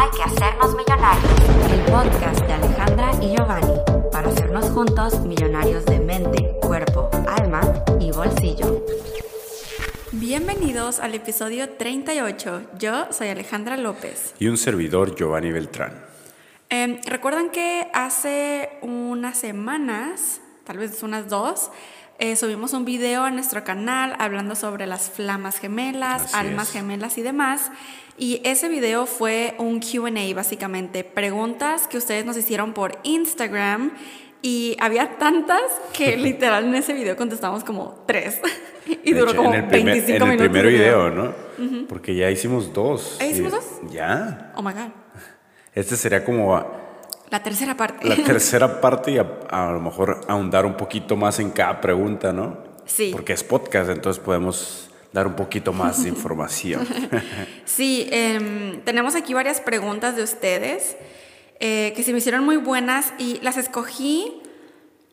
Hay que hacernos millonarios. El podcast de Alejandra y Giovanni para hacernos juntos millonarios de mente, cuerpo, alma y bolsillo. Bienvenidos al episodio 38. Yo soy Alejandra López. Y un servidor, Giovanni Beltrán. Eh, Recuerdan que hace unas semanas, tal vez unas dos, eh, subimos un video a nuestro canal hablando sobre las flamas gemelas, Así almas es. gemelas y demás. Y ese video fue un QA, básicamente, preguntas que ustedes nos hicieron por Instagram. Y había tantas que literal en ese video contestamos como tres. y duró como en el primer, 25 en el minutos. primer video, ¿no? Porque ya hicimos dos. ¿Ah, hicimos dos? Ya. Oh my God. Este sería como La tercera parte. la tercera parte y a, a lo mejor ahondar un poquito más en cada pregunta, ¿no? Sí. Porque es podcast, entonces podemos dar un poquito más de información. Sí, em, tenemos aquí varias preguntas de ustedes eh, que se me hicieron muy buenas y las escogí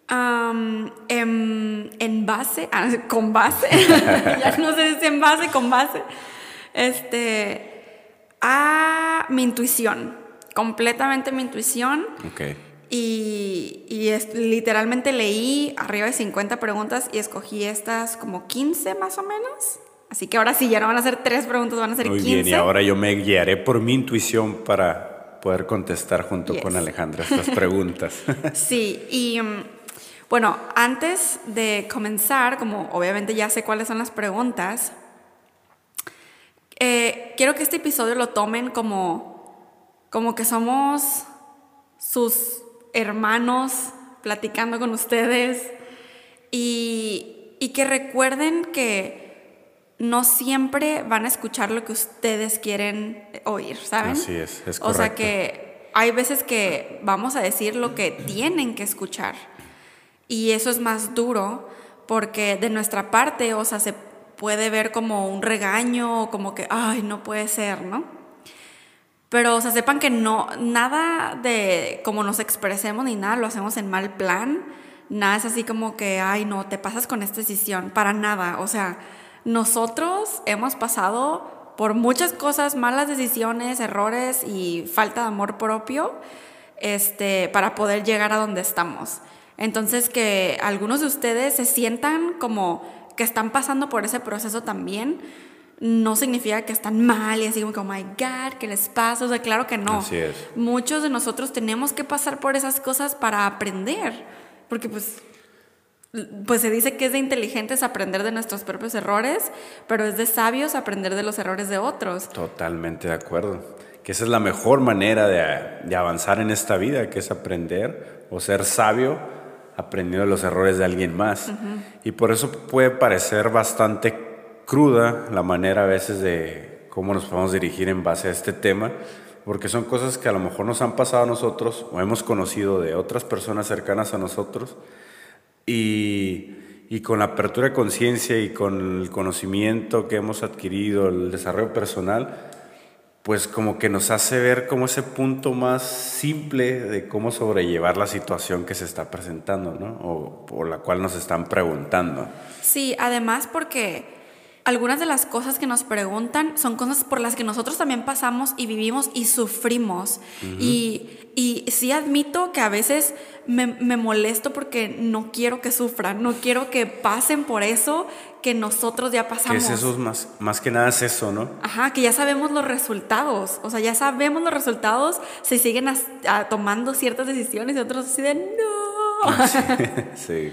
am, en, en base, ah, con base, ya no sé si en base, con base, este, a mi intuición, completamente mi intuición. ok. Y, y es- literalmente leí arriba de 50 preguntas y escogí estas como 15 más o menos. Así que ahora sí, ya no van a ser tres preguntas, van a ser Muy 15. bien, y ahora yo me guiaré por mi intuición para poder contestar junto Yes. con Alejandra estas preguntas. Sí, y mm, bueno, antes de comenzar, como obviamente ya sé cuáles son las preguntas, eh, quiero que este episodio lo tomen como, como que somos sus hermanos platicando con ustedes y, y que recuerden que no siempre van a escuchar lo que ustedes quieren oír, ¿saben? Así es, es O sea correcto. que hay veces que vamos a decir lo que tienen que escuchar. Y eso es más duro porque de nuestra parte, o sea, se puede ver como un regaño, o como que, ay, no puede ser, ¿no? Pero, o sea, sepan que no, nada de cómo nos expresemos ni nada lo hacemos en mal plan. Nada es así como que, ay, no, te pasas con esta decisión, para nada. O sea, nosotros hemos pasado por muchas cosas, malas decisiones, errores y falta de amor propio, este, para poder llegar a donde estamos. Entonces, que algunos de ustedes se sientan como que están pasando por ese proceso también, no significa que están mal y así como que, oh my God, ¿qué les pasa? O sea, claro que no. Así es. Muchos de nosotros tenemos que pasar por esas cosas para aprender, porque pues, pues se dice que es de inteligentes aprender de nuestros propios errores, pero es de sabios aprender de los errores de otros. Totalmente de acuerdo. Que esa es la mejor manera de, de avanzar en esta vida, que es aprender o ser sabio aprendiendo de los errores de alguien más. Y por eso puede parecer bastante cruda la manera a veces de cómo nos podemos dirigir en base a este tema, porque son cosas que a lo mejor nos han pasado a nosotros o hemos conocido de otras personas cercanas a nosotros y, y con la apertura de conciencia y con el conocimiento que hemos adquirido, el desarrollo personal, pues como que nos hace ver como ese punto más simple de cómo sobrellevar la situación que se está presentando, ¿no? O por la cual nos están preguntando. Sí, además porque algunas de las cosas que nos preguntan son cosas por las que nosotros también pasamos y vivimos y sufrimos. y, y sí admito que a veces me, me molesto porque no quiero que sufran, no quiero que pasen por eso que nosotros ya Que pasamos. es eso, más, más que nada es eso, ¿no? Ajá, que ya sabemos los resultados. O sea, ya sabemos los resultados. Se siguen a- tomando ciertas decisiones y otros así de no. sí.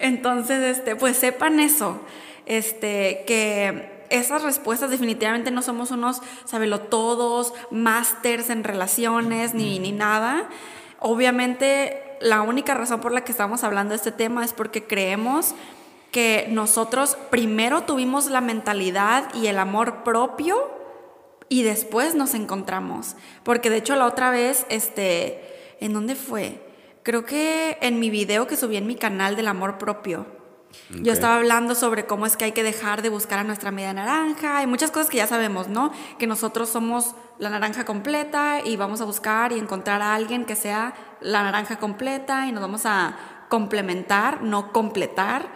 Entonces, este, pues sepan eso, este, que esas respuestas definitivamente no somos unos sabelotodos, másters en relaciones ni, ni nada. Obviamente, la única razón por la que estamos hablando de este tema es porque creemos que nosotros primero tuvimos la mentalidad y el amor propio y después nos encontramos. Porque de hecho la otra vez, este, ¿en dónde fue? Creo que en mi video que subí en mi canal del amor propio. Yo estaba hablando sobre cómo es que hay que dejar de buscar a nuestra media naranja y muchas cosas que ya sabemos, ¿no? Que nosotros somos la naranja completa y vamos a buscar y encontrar a alguien que sea la naranja completa y nos vamos a complementar, no completar.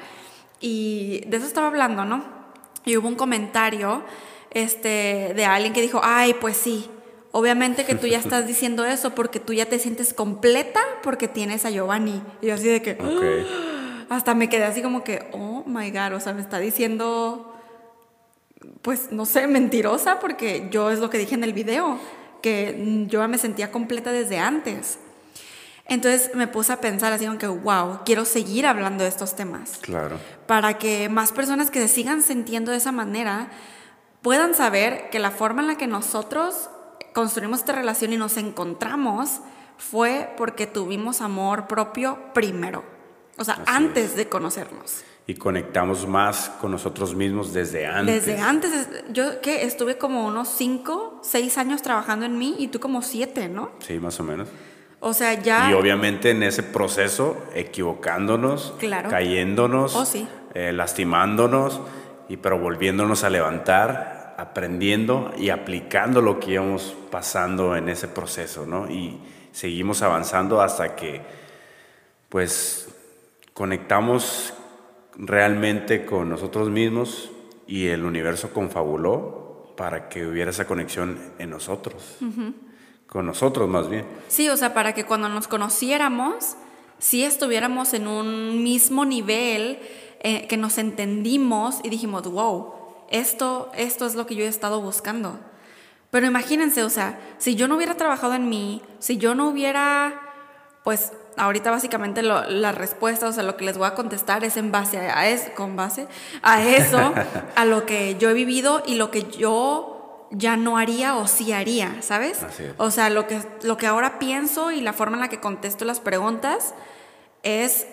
Y de eso estaba hablando, ¿no? Y hubo un comentario este, de alguien que dijo, ay, pues sí. Obviamente que tú ya estás diciendo eso porque tú ya te sientes completa porque tienes a Giovanni. Y yo así de que... Ok. Hasta me quedé así como que, oh my god, o sea, me está diciendo, pues no sé, mentirosa porque yo es lo que dije en el video, que yo me sentía completa desde antes. Entonces me puse a pensar así como que, wow, quiero seguir hablando de estos temas. Claro. Para que más personas que se sigan sintiendo de esa manera puedan saber que la forma en la que nosotros construimos esta relación y nos encontramos fue porque tuvimos amor propio primero. O sea, Así antes de conocernos. Y conectamos más con nosotros mismos desde antes. Desde antes, es- yo que estuve como unos 5, 6 años trabajando en mí y tú como 7, ¿no? Sí, más o menos. O sea, ya... Y obviamente en ese proceso, equivocándonos, Claro. cayéndonos, Oh, sí. eh, lastimándonos, y pero volviéndonos a levantar, aprendiendo y aplicando lo que íbamos pasando en ese proceso, ¿no? Y seguimos avanzando hasta que, pues, conectamos realmente con nosotros mismos y el universo confabuló para que hubiera esa conexión en nosotros, con nosotros más bien. Sí, o sea, para que cuando nos conociéramos, sí estuviéramos en un mismo nivel, eh, que nos entendimos y dijimos, wow, esto, esto es lo que yo he estado buscando. Pero imagínense, o sea, si yo no hubiera trabajado en mí, si yo no hubiera, pues ahorita básicamente lo- la respuesta, o sea, lo que les voy a contestar es en base a eso, con base a eso, a lo que yo he vivido y lo que yo ya no haría o sí haría, ¿sabes? Así es. O sea, lo que, lo que ahora pienso y la forma en la que contesto las preguntas es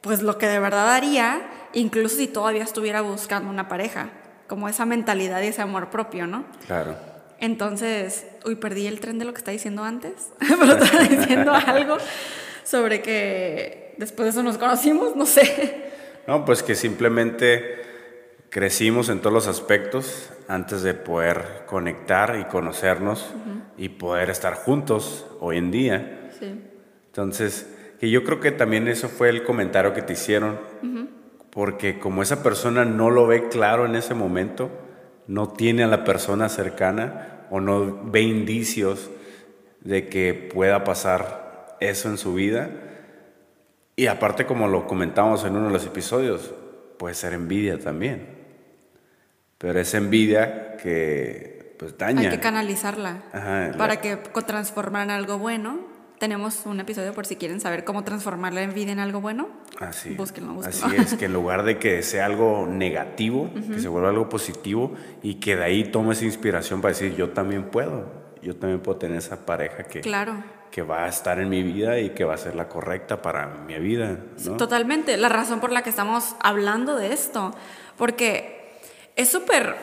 pues lo que de verdad haría, incluso si todavía estuviera buscando una pareja, como esa mentalidad y ese amor propio, ¿no? Claro. Entonces, uy, perdí el tren de lo que estaba diciendo antes, pero estaba diciendo algo sobre que después de eso nos conocimos, no sé. No, pues que simplemente crecimos en todos los aspectos antes de poder conectar y conocernos y poder estar juntos hoy en día. Sí. Entonces, que yo creo que también eso fue el comentario que te hicieron, porque como esa persona no lo ve claro en ese momento, no tiene a la persona cercana o no ve indicios de que pueda pasar eso en su vida. Y aparte, como lo comentamos en uno de los episodios, puede ser envidia también. Pero es envidia que pues daña. Hay que canalizarla Ajá, para la- que co- transformar en algo bueno. Tenemos un episodio por si quieren saber cómo transformar la envidia en algo bueno. Así, Búsquenlo, búsquenlo. así es, que en lugar de que sea algo negativo, que se vuelva algo positivo y que de ahí tome esa inspiración para decir, yo también puedo, yo también puedo tener esa pareja que, Claro. Que va a estar en mi vida y que va a ser la correcta para mi vida. ¿no? Totalmente, la razón por la que estamos hablando de esto, porque es súper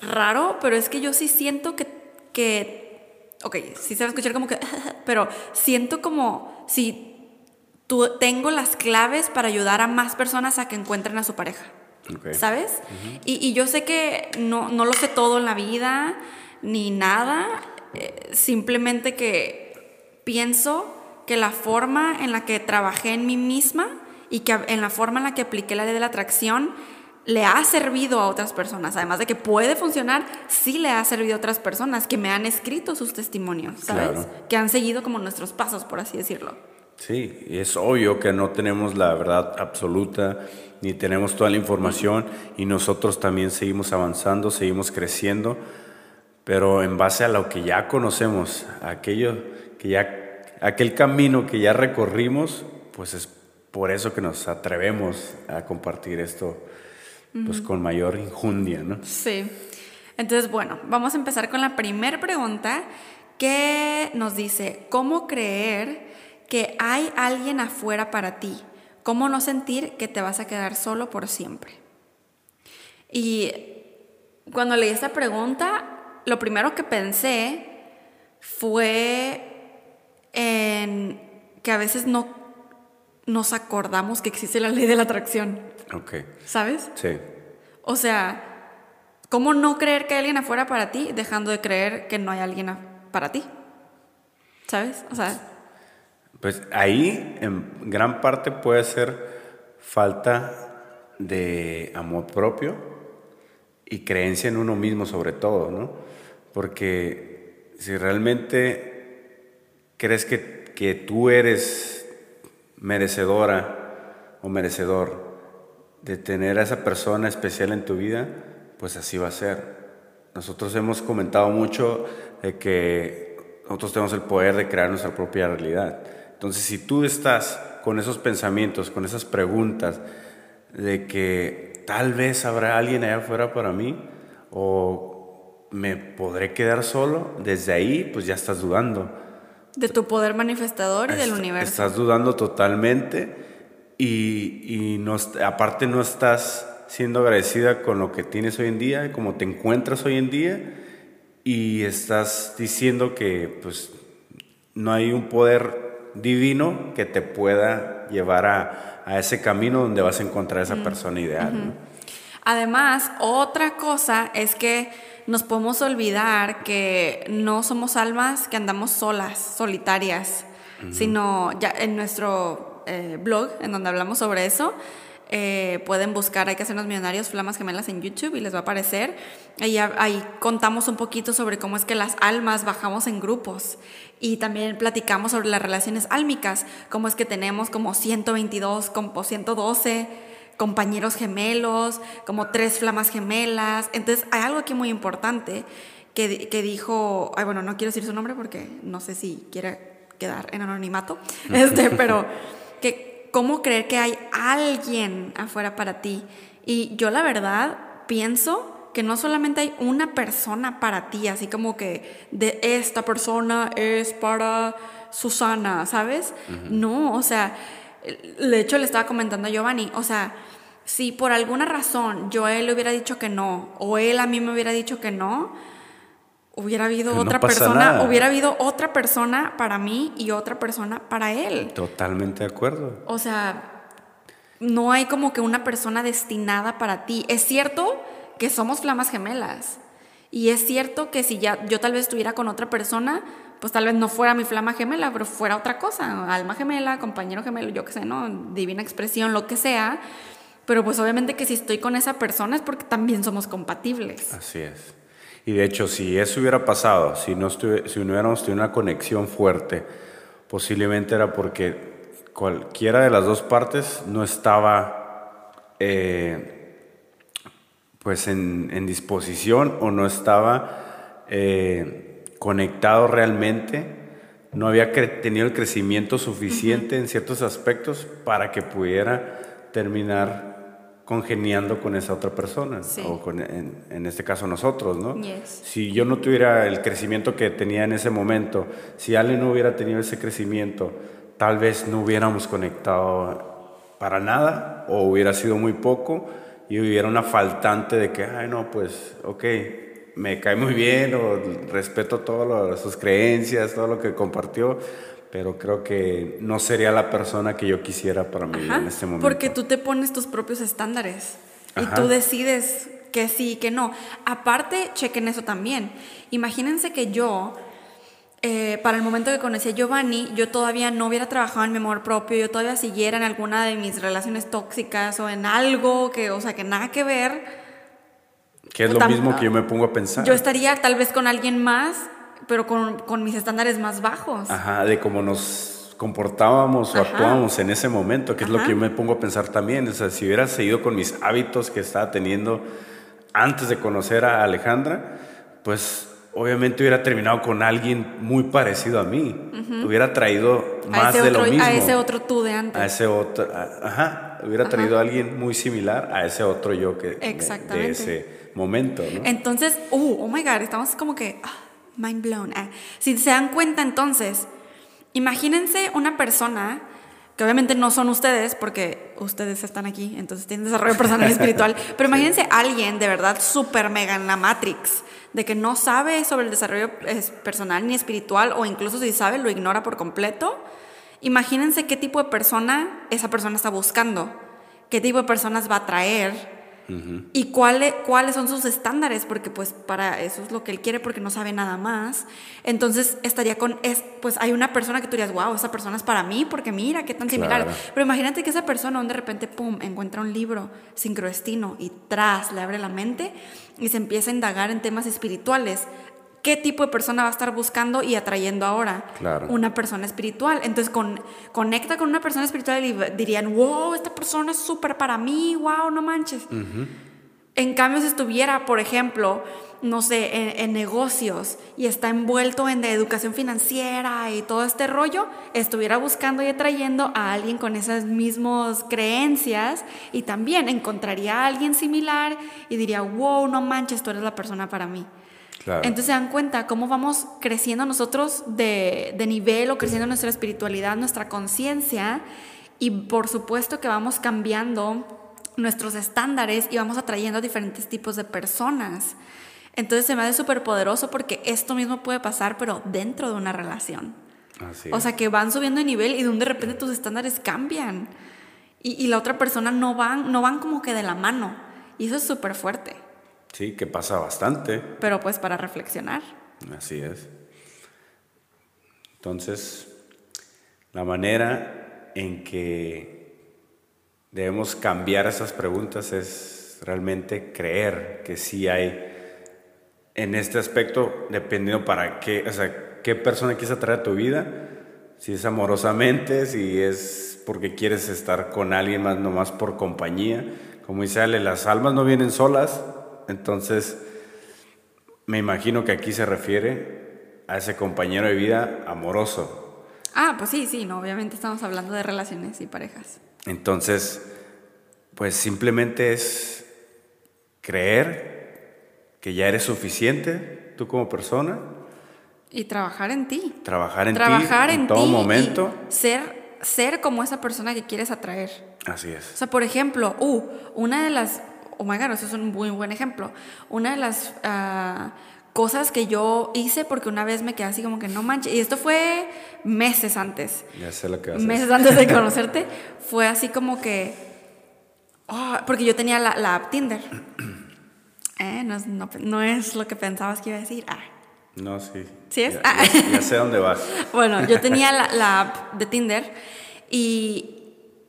raro, pero es que yo sí siento que, que, ok, sí se va a escuchar como que, pero siento como si tú tengo las claves para ayudar a más personas a que encuentren a su pareja. ¿sabes? y, y yo sé que no, no lo sé todo en la vida, ni nada, eh, simplemente que pienso que la forma en la que trabajé en mí misma y que en la forma en la que apliqué la ley de la atracción le ha servido a otras personas. Además de que puede funcionar, sí le ha servido a otras personas que me han escrito sus testimonios, ¿sabes? Claro. Que han seguido como nuestros pasos, por así decirlo. Sí, es obvio que no tenemos la verdad absoluta, ni tenemos toda la información, y nosotros también seguimos avanzando, seguimos creciendo, pero en base a lo que ya conocemos, aquello que ya, aquel camino que ya recorrimos, pues es por eso que nos atrevemos a compartir esto, pues con mayor injundia, ¿no? Sí. Entonces, bueno, vamos a empezar con la primera pregunta que nos dice, ¿cómo creer que hay alguien afuera para ti? ¿Cómo no sentir que te vas a quedar solo por siempre? Y cuando leí esta pregunta, lo primero que pensé fue en que a veces no nos acordamos que existe la ley de la atracción, Ok, ¿sabes? sí, O sea, ¿cómo no creer que hay alguien afuera para ti dejando de creer que no hay alguien para ti? ¿Sabes? O sea, Pues ahí en gran parte puede ser falta de amor propio y creencia en uno mismo sobre todo, ¿no? Porque si realmente crees que, que tú eres merecedora o merecedor de tener a esa persona especial en tu vida, pues así va a ser. Nosotros hemos comentado mucho de que nosotros tenemos el poder de crear nuestra propia realidad. Entonces, si tú estás con esos pensamientos, con esas preguntas de que tal vez habrá alguien allá afuera para mí o me podré quedar solo, desde ahí pues ya estás dudando. De tu poder manifestador y del universo. Estás dudando totalmente y, y no, aparte no estás siendo agradecida con lo que tienes hoy en día, como te encuentras hoy en día y estás diciendo que pues no hay un poder divino que te pueda llevar a, a ese camino donde vas a encontrar esa persona ideal. Además, otra cosa es que nos podemos olvidar que no somos almas que andamos solas, solitarias, sino ya en nuestro eh, blog, en donde hablamos sobre eso, eh, pueden buscar Hay que hacernos millonarios, Flamas Gemelas en YouTube y les va a aparecer. Ahí, ahí contamos un poquito sobre cómo es que las almas bajamos en grupos y también platicamos sobre las relaciones álmicas, cómo es que tenemos como 122, como 112 compañeros gemelos, como tres flamas gemelas. Entonces hay algo aquí muy importante que, que dijo, ay, bueno, no quiero decir su nombre porque no sé si quiere quedar en anonimato, este, pero que cómo creer que hay alguien afuera para ti. Y yo la verdad pienso que no solamente hay una persona para ti, así como que de esta persona es para Susana, ¿sabes? No, o sea, de hecho le estaba comentando a Giovanni, o sea, si por alguna razón yo a él le hubiera dicho que no, o él a mí me hubiera dicho que no, hubiera habido otra persona, hubiera habido otra persona para mí y otra persona para él. Totalmente de acuerdo. O sea, no hay como que una persona destinada para ti. Es cierto que somos flamas gemelas. Y es cierto que si ya yo tal vez estuviera con otra persona, pues tal vez no fuera mi flama gemela, pero fuera otra cosa, alma gemela, compañero gemelo, yo qué sé, ¿no? Divina expresión, lo que sea. Pero pues obviamente que si estoy con esa persona es porque también somos compatibles. Así es. Y de hecho, si eso hubiera pasado, si no, si no hubiéramos tenido una conexión fuerte, posiblemente era porque cualquiera de las dos partes no estaba eh, pues en, disposición o no estaba eh, conectado realmente, no había tenido el crecimiento suficiente en ciertos aspectos para que pudiera terminar congeniando con esa otra persona, o con, en, este caso nosotros, ¿no? Si yo no tuviera el crecimiento que tenía en ese momento, si alguien no hubiera tenido ese crecimiento, tal vez no hubiéramos conectado para nada, o hubiera sido muy poco, y hubiera una faltante de que, ay, no, pues, ok, me cae muy bien, o respeto todas sus creencias, todo lo que compartió, pero creo que no sería la persona que yo quisiera para mí en este momento. Porque tú te pones tus propios estándares y tú decides que sí y que no. Aparte, chequen eso también. Imagínense que yo, eh, para el momento que conocí a Giovanni, yo todavía no hubiera trabajado en mi amor propio, yo todavía siguiera en alguna de mis relaciones tóxicas o en algo que, o sea, que nada que ver. Que es lo mismo que yo me pongo a pensar. Yo estaría tal vez con alguien más pero con, con, mis estándares más bajos. Ajá, de cómo nos comportábamos o actuábamos en ese momento, que es lo que yo me pongo a pensar también. O sea, si hubiera seguido con mis hábitos que estaba teniendo antes de conocer a Alejandra, pues obviamente hubiera terminado con alguien muy parecido a mí. Hubiera traído más de lo mismo. A ese otro tú de antes. A ese otro, ajá, hubiera traído a alguien muy similar a ese otro yo que de, ese momento. ¿no? Entonces, uh, oh my God, estamos como que... Ah, mind blown. Ah, si se dan cuenta entonces, imagínense una persona que obviamente no son ustedes, porque ustedes están aquí, entonces tienen desarrollo personal y espiritual, pero imagínense alguien de verdad súper mega en la Matrix, de que no sabe sobre el desarrollo personal ni espiritual, o incluso si sabe, lo ignora por completo. Imagínense qué tipo de persona esa persona está buscando, qué tipo de personas va a y cuáles cuáles son sus estándares, porque pues para eso es lo que él quiere, porque no sabe nada más. Entonces estaría con, es, pues hay una persona que tú dirías, wow, esa persona es para mí, porque mira, qué tan similar. Pero imagínate que esa persona de repente, pum, encuentra un libro, sincrodestino, y tras, le abre la mente y se empieza a indagar en temas espirituales ¿qué tipo de persona va a estar buscando y atrayendo ahora? Claro. Una persona espiritual. Entonces, con, conecta con una persona espiritual y dirían, wow, esta persona es súper para mí, wow, no manches. En cambio, si estuviera, por ejemplo, no sé, en, en, negocios y está envuelto en de educación financiera y todo este rollo, estuviera buscando y atrayendo a alguien con esas mismas creencias y también encontraría a alguien similar y diría, wow, no manches, tú eres la persona para mí. Claro. Entonces se dan cuenta cómo vamos creciendo nosotros de, de nivel o creciendo nuestra espiritualidad, nuestra conciencia y por supuesto que vamos cambiando nuestros estándares y vamos atrayendo a diferentes tipos de personas. Entonces se me hace súper poderoso porque esto mismo puede pasar, pero dentro de una relación. Así O sea, que van subiendo de nivel y de un de repente tus estándares cambian. Y, y la otra persona no van, no van como que de la mano. Y eso es súper fuerte. Sí, que pasa bastante. Pero pues para reflexionar. Así es. Entonces, la manera en que debemos cambiar esas preguntas es realmente creer que sí hay en este aspecto, dependiendo para qué, o sea, qué persona quieres atraer a tu vida, si es amorosamente, si es porque quieres estar con alguien más, nomás por compañía. Como dice Ale, las almas no vienen solas, entonces me imagino que aquí se refiere a ese compañero de vida amoroso. Ah, pues sí, sí, no, obviamente estamos hablando de relaciones y parejas. Entonces, pues simplemente es creer que ya eres suficiente tú como persona, Y trabajar en ti. trabajar en trabajar ti en, en todo ti momento. y ser, ser como esa persona que quieres atraer. Así O es. sea, por ejemplo, uh, una de las, oh my god, eso es un muy buen ejemplo. Una de las ah, cosas que yo hice porque una vez me quedé así como que no manches, y esto fue meses antes, Ya sé lo que vas a meses antes de conocerte, fue así como que, oh, porque yo tenía la, la app Tinder. Eh, no, es, no, no es lo que pensabas que iba a decir. Ah. No, sí. ¿Sí es? Ya, Ah. ya- ya sé dónde vas. Bueno, yo tenía la, la app de Tinder y,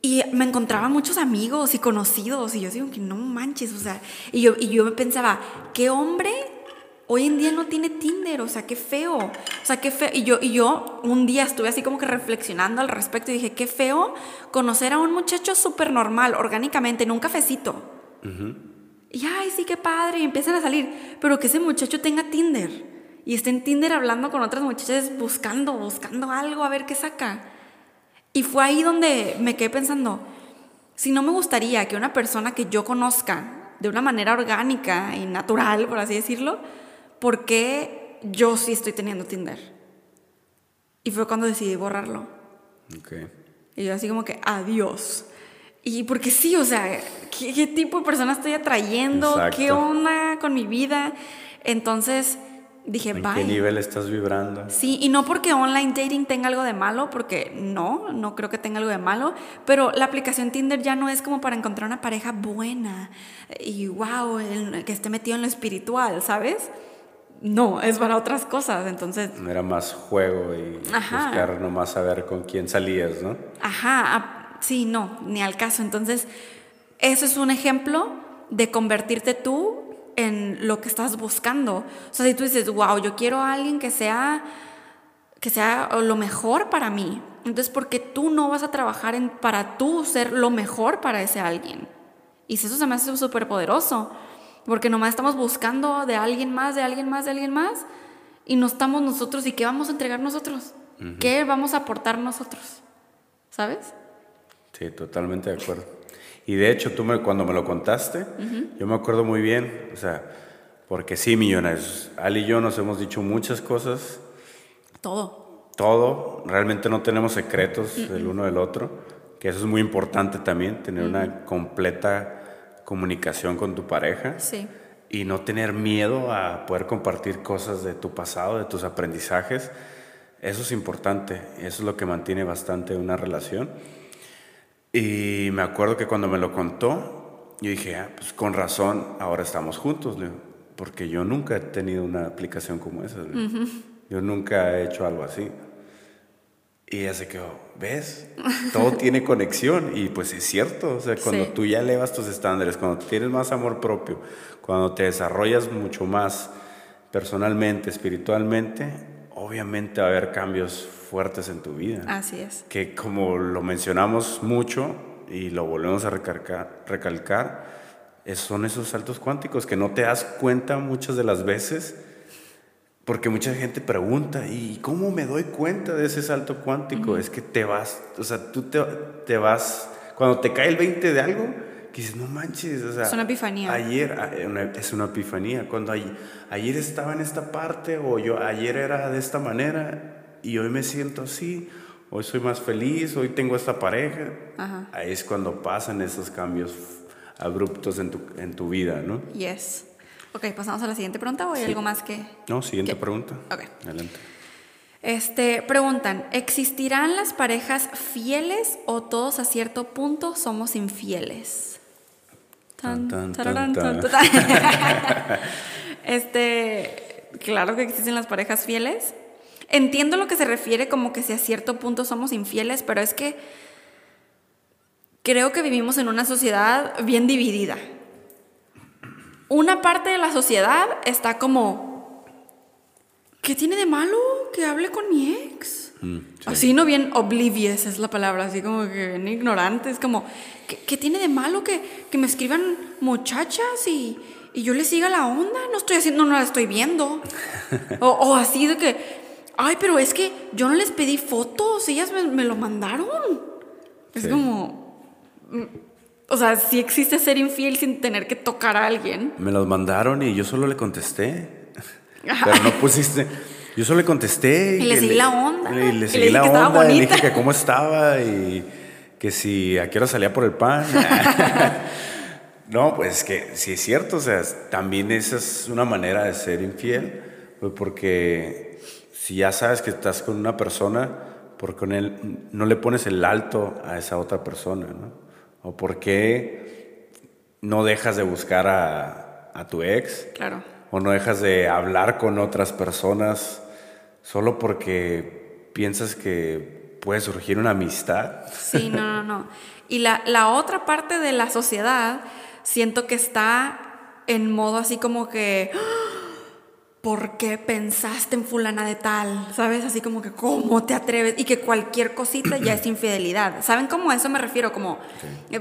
y me encontraba muchos amigos y conocidos y yo digo que no manches, o sea, y yo, y yo me pensaba, ¿qué hombre hoy en día no tiene Tinder? O sea, qué feo, o sea, qué feo. Y yo, y yo un día estuve así como que reflexionando al respecto y dije, qué feo conocer a un muchacho súper normal, orgánicamente, en un cafecito. Y ay, sí, qué padre, y empiezan a salir, pero que ese muchacho tenga Tinder y esté en Tinder hablando con otras muchachas buscando, buscando algo, a ver qué saca. Y fue ahí donde me quedé pensando, si no me gustaría que una persona que yo conozca de una manera orgánica y natural, por así decirlo, ¿por qué yo sí estoy teniendo Tinder? Y fue cuando decidí borrarlo. Ok. Y yo así como que, adiós. Y porque sí, o sea, ¿qué, qué tipo de persona estoy atrayendo? Exacto. ¿Qué onda con mi vida? Entonces dije, ¿En bye. qué nivel estás vibrando? Sí, y no porque online dating tenga algo de malo, porque no, no creo que tenga algo de malo, pero la aplicación Tinder ya no es como para encontrar una pareja buena y wow, que esté metido en lo espiritual, ¿sabes? No, es para otras cosas, entonces Era más juego y Ajá. buscar nomás saber con quién salías, ¿no? Ajá, sí, no, ni al caso. Entonces, eso es un ejemplo de convertirte tú en lo que estás buscando. O sea, si tú dices, wow, yo quiero a alguien que sea, que sea lo mejor para mí. Entonces, ¿por qué tú no vas a trabajar en, para tú ser lo mejor para ese alguien? Y si eso se me hace súper poderoso, porque nomás estamos buscando de alguien más, de alguien más, de alguien más, y no estamos nosotros, ¿y qué vamos a entregar nosotros? ¿Qué vamos a aportar nosotros? ¿Sabes? Sí, totalmente de acuerdo. Y de hecho, tú me, cuando me lo contaste, yo me acuerdo muy bien, o sea, porque sí, millonarios, Ali y yo nos hemos dicho muchas cosas, Todo. todo, realmente no tenemos secretos del uno del otro, que eso es muy importante también, tener una completa comunicación con tu pareja Sí. y no tener miedo a poder compartir cosas de tu pasado, de tus aprendizajes. Eso es importante, eso es lo que mantiene bastante una relación. Y me acuerdo que cuando me lo contó, yo dije, ah, pues con razón, ahora estamos juntos, porque yo nunca he tenido una aplicación como esa. Yo nunca he hecho algo así. Y ella se quedó, ¿ves? Todo tiene conexión y pues es cierto, o sea, cuando Sí. tú ya elevas tus estándares, cuando tienes más amor propio, cuando te desarrollas mucho más personalmente, espiritualmente, obviamente va a haber cambios fuertes en tu vida. Así es. Que como lo mencionamos mucho y lo volvemos a recalcar, son esos saltos cuánticos que no te das cuenta muchas de las veces. Porque mucha gente pregunta, ¿y cómo me doy cuenta de ese salto cuántico? Es que te vas, o sea, tú te, te vas, cuando te cae el 20 de algo, que dices, no manches, o sea, Es una epifanía. Ayer, eh, es una epifanía, cuando ay- ayer estaba en esta parte o yo ayer era de esta manera y hoy me siento así, hoy soy más feliz, hoy tengo esta pareja, Ajá. ahí es cuando pasan esos cambios abruptos en tu, en tu vida, ¿no? Yes. Ok, pasamos a la siguiente pregunta o hay Sí. algo más que... No, siguiente pregunta. Ok. Adelante. Este, preguntan, ¿existirán las parejas fieles o todos a cierto punto somos infieles? Tan, Tan, tan, tararán, tan, tan, tan. este, claro que existen las parejas fieles. Entiendo lo que se refiere como que si a cierto punto somos infieles, pero es que creo que vivimos en una sociedad bien dividida. Una parte de la sociedad está como, ¿qué tiene de malo que hable con mi? Mm, sí. Así no bien oblivious es la palabra, así como que bien ignorante, es como, ¿qué, qué tiene de malo que, que me escriban muchachas y, y yo les siga la onda? No estoy haciendo, no la estoy viendo. o, o así de que, ay, pero es que yo no les pedí fotos, ellas me, me lo mandaron. Es Sí. como, mm, o sea, sí existe ser infiel sin tener que tocar a alguien. Me los mandaron y yo solo le contesté. Pero no pusiste. Yo solo le contesté. Y le seguí la onda. Y le, Y le le seguí la que onda. y Le dije que cómo estaba y que si a qué hora salía por el pan. no, pues que sí es cierto. O sea, también esa es una manera de ser infiel. pues, Porque si ya sabes que estás con una persona, ¿por qué con él no le pones el alto a esa otra persona? ¿no? ¿O por qué no dejas de buscar a, a tu ex? Claro. ¿O no dejas de hablar con otras personas solo porque piensas que puede surgir una amistad? Sí, no, no, no. Y la, la otra parte de la sociedad siento que está en modo así como que, "¡Ah! ¿por qué pensaste en fulana de tal? ¿Sabes? Así como que, ¿cómo te atreves? Y que cualquier cosita ya es infidelidad. ¿Saben cómo a eso me refiero? Como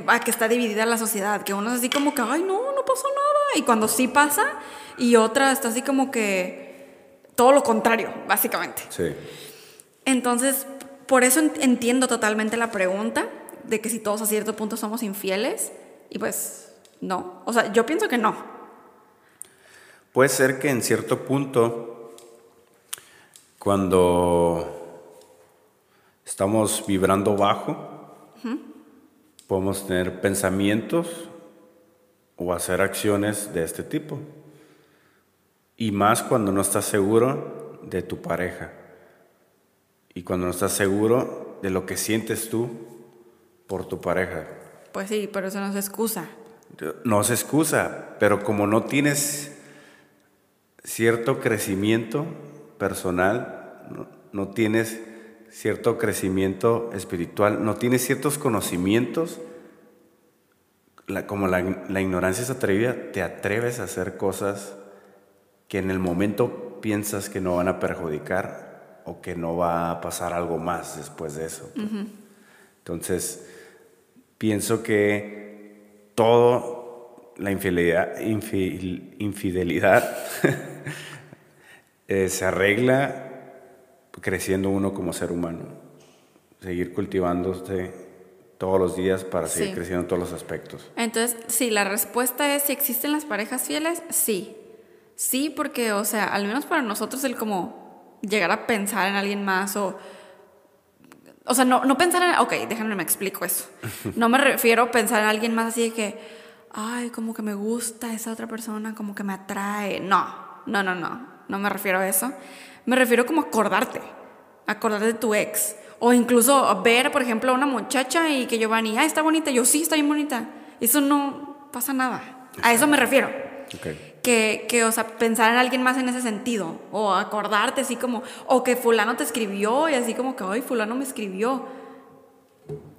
a que está dividida la sociedad, que uno es así como que, ay, no, no pasó nada. Y cuando sí pasa, y otra está así como que todo lo contrario, básicamente. Sí. Entonces, por eso ent- entiendo totalmente la pregunta de que si todos a cierto punto somos infieles. Y pues, no. O sea, yo pienso que no. Puede ser que en cierto punto, cuando estamos vibrando bajo, podemos tener pensamientos o hacer acciones de este tipo. Y más cuando no estás seguro de tu pareja. Y cuando no estás seguro de lo que sientes tú por tu pareja. Pues sí, pero eso no es excusa. No es excusa, pero como no tienes cierto crecimiento personal, no, no tienes cierto crecimiento espiritual, no tienes ciertos conocimientos, la- como la, la ignorancia es atrevida, te atreves a hacer cosas que en el momento piensas que no van a perjudicar o que no va a pasar algo más después de eso. pues. Entonces, pienso que todo la infidelidad, infil- infidelidad eh, se arregla creciendo uno como ser humano. Seguir cultivándose todos los días para seguir Sí. creciendo en todos los aspectos. Entonces, sí, la respuesta es si existen las parejas fieles, sí. Sí, porque, o sea, al menos para nosotros el como llegar a pensar en alguien más o... O sea, no, no pensar en... Ok, déjenme me explico eso. No me refiero a pensar en alguien más así de que, ay, como que me gusta esa otra persona, como que me atrae. No, no, no, no. No me refiero a eso. Me refiero como acordarte. Acordarte de tu ex. O incluso ver, por ejemplo, a una muchacha y que Giovanni, ah, está bonita. Yo sí, está bien bonita. Eso no pasa nada. A eso me refiero. Que, que, o sea, pensar en alguien más en ese sentido. O acordarte así como, o que fulano te escribió y así como que, ay, fulano me escribió.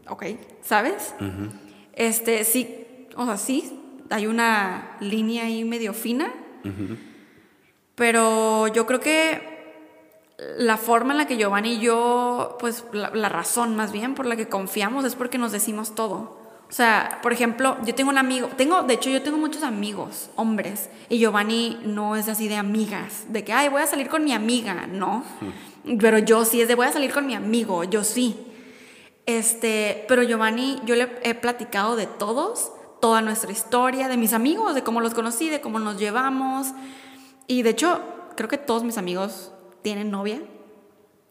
Ok, ¿sabes? Este, sí, o sea, sí, hay una línea ahí medio fina. Pero yo creo que la forma en la que Giovanni y yo, pues la, la razón más bien por la que confiamos es porque nos decimos todo. O sea, por ejemplo, yo tengo un amigo, tengo, de hecho yo tengo muchos amigos, hombres, y Giovanni no es así de amigas, de que, ay, voy a salir con mi amiga, no. Pero yo sí es de voy a salir con mi amigo, yo sí. Este, pero Giovanni, yo le he platicado de todos, toda nuestra historia, de mis amigos, de cómo los conocí, de cómo nos llevamos. Y de hecho, creo que todos mis amigos tienen novia.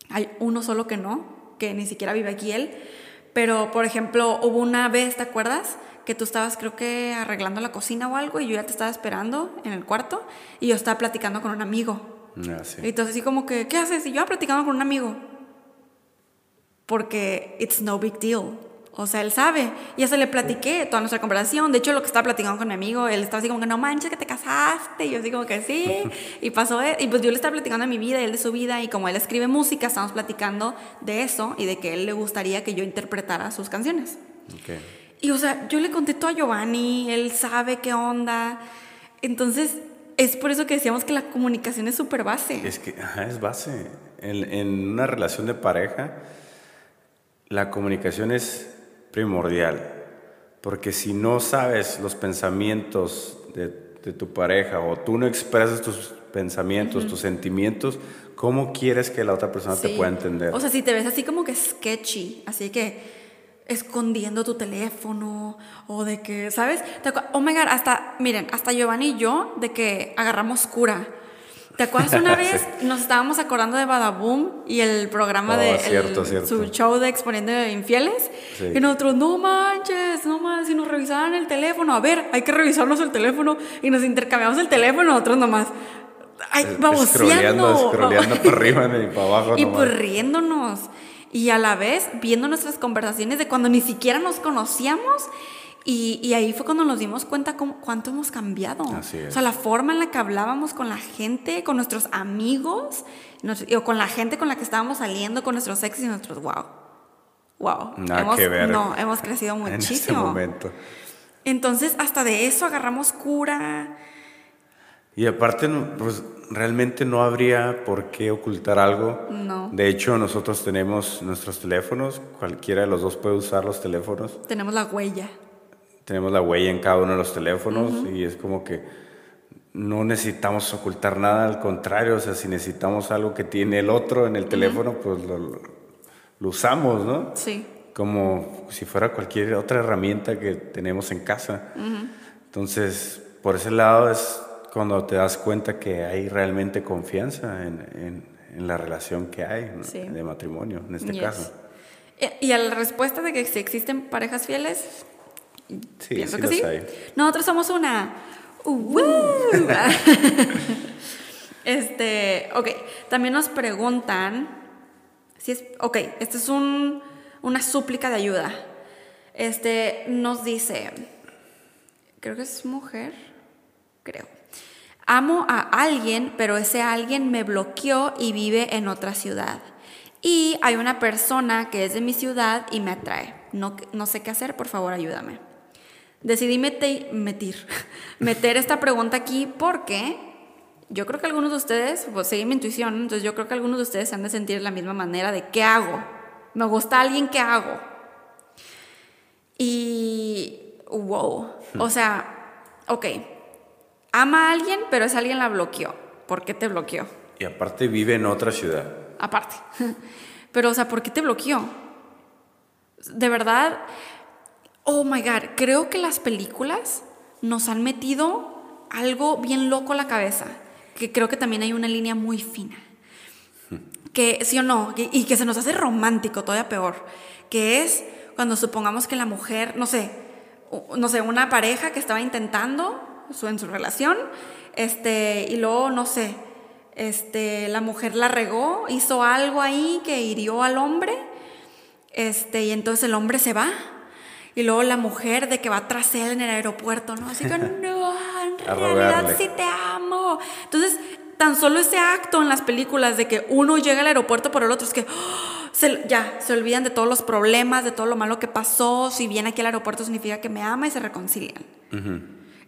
Hay uno solo que no, que ni siquiera vive aquí él. Pero, por ejemplo, hubo una vez, ¿te acuerdas? Que tú estabas, creo que, arreglando la cocina o algo y yo ya te estaba esperando en el cuarto y yo estaba platicando con un amigo. Ah, sí. Entonces, así como que, ¿qué haces? Y yo platicando con un amigo. Porque it's no big deal. O sea, él sabe. Y eso le platiqué toda nuestra conversación. De hecho, lo que estaba platicando con mi amigo, él estaba así como que no manches que te casaste. Y yo así como que sí. Y pasó. e- Y pues yo le estaba platicando de mi vida y él de su vida. Y como él escribe música, estamos platicando de eso y de que él le gustaría que yo interpretara sus canciones. Ok. Y o sea, yo le conté todo a Giovanni, él sabe qué onda. Entonces, es por eso que decíamos que la comunicación es súper base. Es que ajá, es base. En, en una relación de pareja, la comunicación es primordial. Porque si no sabes los pensamientos de, de tu pareja o tú no expresas tus pensamientos, tus sentimientos, ¿cómo quieres que la otra persona te pueda entender? O sea, si te ves así como que sketchy, así que escondiendo tu teléfono o de que, ¿sabes? Oh my god, hasta, miren, hasta Giovanni y yo de que agarramos cura. ¿Te acuerdas una vez? Nos estábamos acordando de Badaboom y el programa Oh, de cierto, el- cierto. su show de Exponiendo Infieles. Sí. Y nosotros, no manches, no manches, si nos revisaran el teléfono, a ver, hay que revisarnos el teléfono. Y nos intercambiamos el teléfono, nosotros nomás. Ay, Es- vamos, Scrolleando, scrolleando para arriba y para abajo. y nomás. pues riéndonos. Y a la vez viendo nuestras conversaciones de cuando ni siquiera nos conocíamos. Y, y ahí fue cuando nos dimos cuenta cómo, cuánto hemos cambiado. Así es. O sea, la forma en la que hablábamos con la gente, con nuestros amigos, nos- o con la gente con la que estábamos saliendo, con nuestros ex y nuestros wow. Wow. Nada hemos, que ver No, hemos crecido en este muchísimo. momento. Entonces, hasta de eso agarramos cura. Y aparte, pues realmente no habría por qué ocultar algo. No. De hecho, nosotros tenemos nuestros teléfonos, cualquiera de los dos puede usar los teléfonos. Tenemos la huella. Tenemos la huella en cada uno de los teléfonos y es como que no necesitamos ocultar nada, al contrario, o sea, si necesitamos algo que tiene el otro en el teléfono, pues lo, usamos, ¿no? Sí. como si fuera cualquier otra herramienta que tenemos en casa. Entonces, por ese lado es cuando te das cuenta que hay realmente confianza en, en- en la relación que hay ¿no? Sí. de matrimonio, en este Yes. caso. Eh, Y a la respuesta de que si existen parejas fieles, Sí, pienso sí que los sí. hay. Nosotros somos una. ¡Woo! este, ok. También nos preguntan si es. Ok, este es un, una súplica de ayuda. Este nos dice. Creo que es mujer. Creo. Amo a alguien, pero ese alguien me bloqueó y vive en otra ciudad. Y hay una persona que es de mi ciudad y me atrae. No, no sé qué hacer, por favor, ayúdame. Decidí mete- meter, meter esta pregunta aquí porque yo creo que algunos de ustedes, pues seguí mi intuición, entonces yo creo que algunos de ustedes se han de sentir de la misma manera de ¿qué hago? Me gusta alguien, ¿qué hago? Y, wow, o sea, ok, ama a alguien, pero ese alguien la bloqueó. ¿Por qué te bloqueó? Y aparte vive en otra ciudad. aparte. Pero, o sea, ¿por qué te bloqueó? De verdad, oh my God, creo que las películas nos han metido algo bien loco a la cabeza, que creo que también hay una línea muy fina. Que sí o no, y que se nos hace romántico, todavía peor, que es cuando supongamos que la mujer, no sé, no sé, una pareja que estaba intentando su, en su relación, este, y luego, no sé, este, la mujer la regó, hizo algo ahí que hirió al hombre, este, y entonces el hombre se va. Y luego la mujer de que va tras él en el aeropuerto, ¿no? Así que no, en realidad sí te amo. Entonces, tan solo ese acto en las películas de que uno llega al aeropuerto por el otro, es que ¡oh! se- ya se olvidan de todos los problemas, de todo lo malo que pasó. Si viene aquí al aeropuerto significa que me ama y se reconcilian.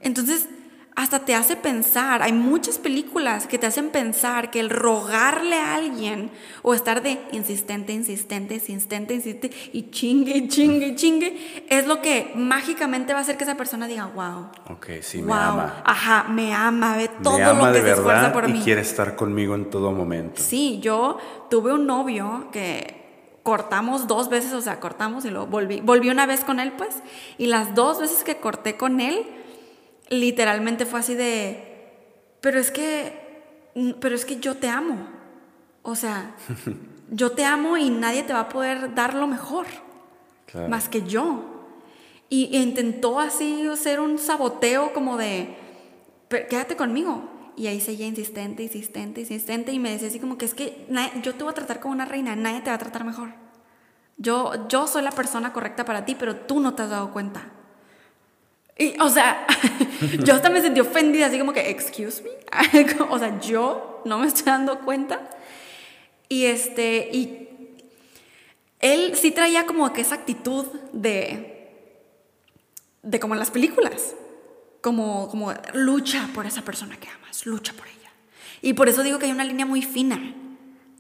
Entonces, hasta te hace pensar, hay muchas películas que te hacen pensar que el rogarle a alguien o estar de insistente, insistente, insistente, insistente y chingue, chingue, chingue, es lo que mágicamente va a hacer que esa persona diga, wow. Ok, sí, me ama. Ajá, me ama, ve todo me ama lo que de se esfuerza por y mí. quiere estar conmigo en todo momento. Sí, yo tuve un novio que cortamos dos veces, o sea, cortamos y luego volví, volví una vez con él, pues, y las dos veces que corté con él, literalmente fue así de, pero es que, pero es que yo te amo, o sea, yo te amo y nadie te va a poder dar lo mejor, Claro. más que yo. Y, intentó así hacer un saboteo como de, "Pero quédate conmigo. Y ahí seguía insistente, insistente, insistente. Y me decía así como que es que na- yo te voy a tratar como una reina, nadie te va a tratar mejor. Yo, yo soy la persona correcta para ti, pero tú no te has dado cuenta. Y, o sea, yo hasta me sentí ofendida, así como que, excuse me. o sea, yo no me estoy dando cuenta. Y este, y él sí traía como que esa actitud de, de como en las películas, como, como lucha por esa persona que amas, lucha por ella. Y por eso digo que hay una línea muy fina,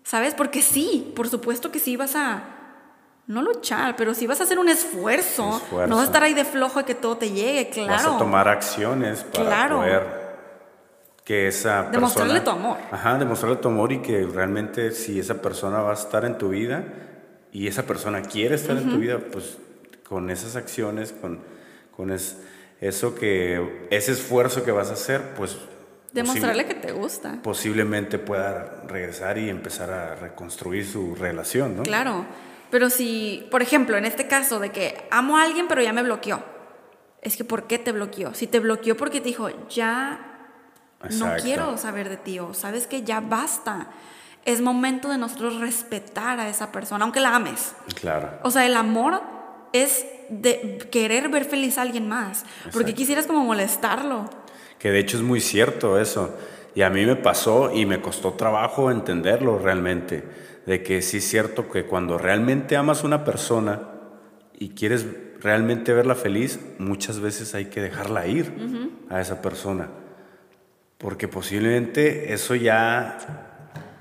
¿sabes? Porque sí, por supuesto que sí vas a, no luchar, pero sí vas a hacer un esfuerzo, Esfuerzo. no vas a estar ahí de flojo y que todo te llegue, claro. Vas a tomar acciones para Claro. poder que esa Demostrarle persona... tu amor. Ajá, demostrarle tu amor y que realmente si esa persona va a estar en tu vida y esa persona quiere estar en tu vida, pues con esas acciones, con, con es- eso que, ese esfuerzo que vas a hacer, pues... Demostrarle que te gusta. Posiblemente pueda regresar y empezar a reconstruir su relación, ¿no? Claro, pero si, por ejemplo, en este caso de que amo a alguien pero ya me bloqueó, es que ¿por qué te bloqueó? Si te bloqueó porque te dijo, ya no quiero saber de ti o sabes que ya basta, es momento de nosotros respetar a esa persona, aunque la ames. Claro. O sea, el amor es de querer ver feliz a alguien más, porque Exacto. quisieras como molestarlo. Que de hecho es muy cierto eso. Y a mí me pasó y me costó trabajo entenderlo realmente. De que sí es cierto que cuando realmente amas a una persona y quieres realmente verla feliz, muchas veces hay que dejarla ir a esa persona. Porque posiblemente eso ya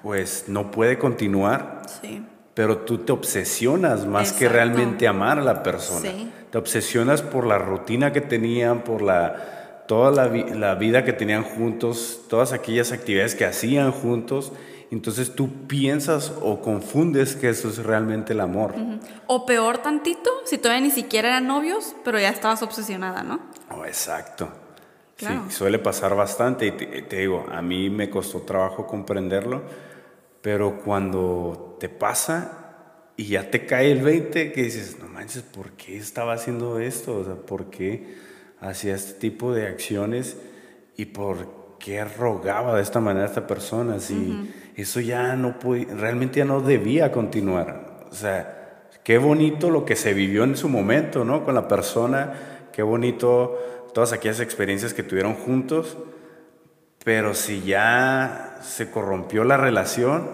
pues no puede continuar Sí. pero tú te obsesionas más que realmente amar a la persona. Sí. Te obsesionas por la rutina que tenían, por la, toda la, vi- la vida que tenían juntos, todas aquellas actividades que hacían juntos. Entonces tú piensas o confundes que eso es realmente el amor. O peor tantito, si todavía ni siquiera eran novios, pero ya estabas obsesionada, ¿no? Oh, exacto. Claro. Sí, suele pasar bastante y te, te digo, a mí me costó trabajo comprenderlo, pero cuando te pasa y ya te cae el 20, que dices, no manches, ¿por qué estaba haciendo esto? O sea, ¿por qué hacía este tipo de acciones y por qué rogaba de esta manera a esta persona? Si eso ya no pude, realmente ya no debía continuar. O sea, qué bonito lo que se vivió en su momento, ¿no? Con la persona, qué bonito todas aquellas experiencias que tuvieron juntos, pero si ya se corrompió la relación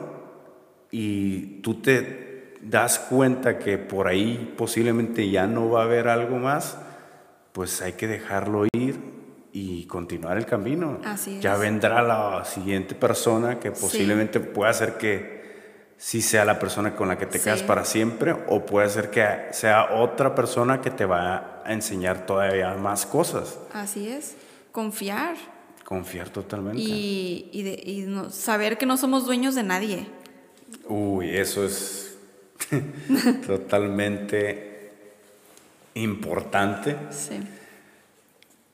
y tú te das cuenta que por ahí posiblemente ya no va a haber algo más, pues hay que dejarlo ir y continuar el camino. Así Ya es. vendrá la siguiente persona que posiblemente pueda hacer que sí sea la persona con la que te Sí. quedas para siempre o puede ser que sea otra persona que te va a enseñar todavía más cosas. Así es. Confiar Confiar totalmente. y, y de- y no- saber que no somos dueños de nadie. Uy, eso es totalmente importante. Sí.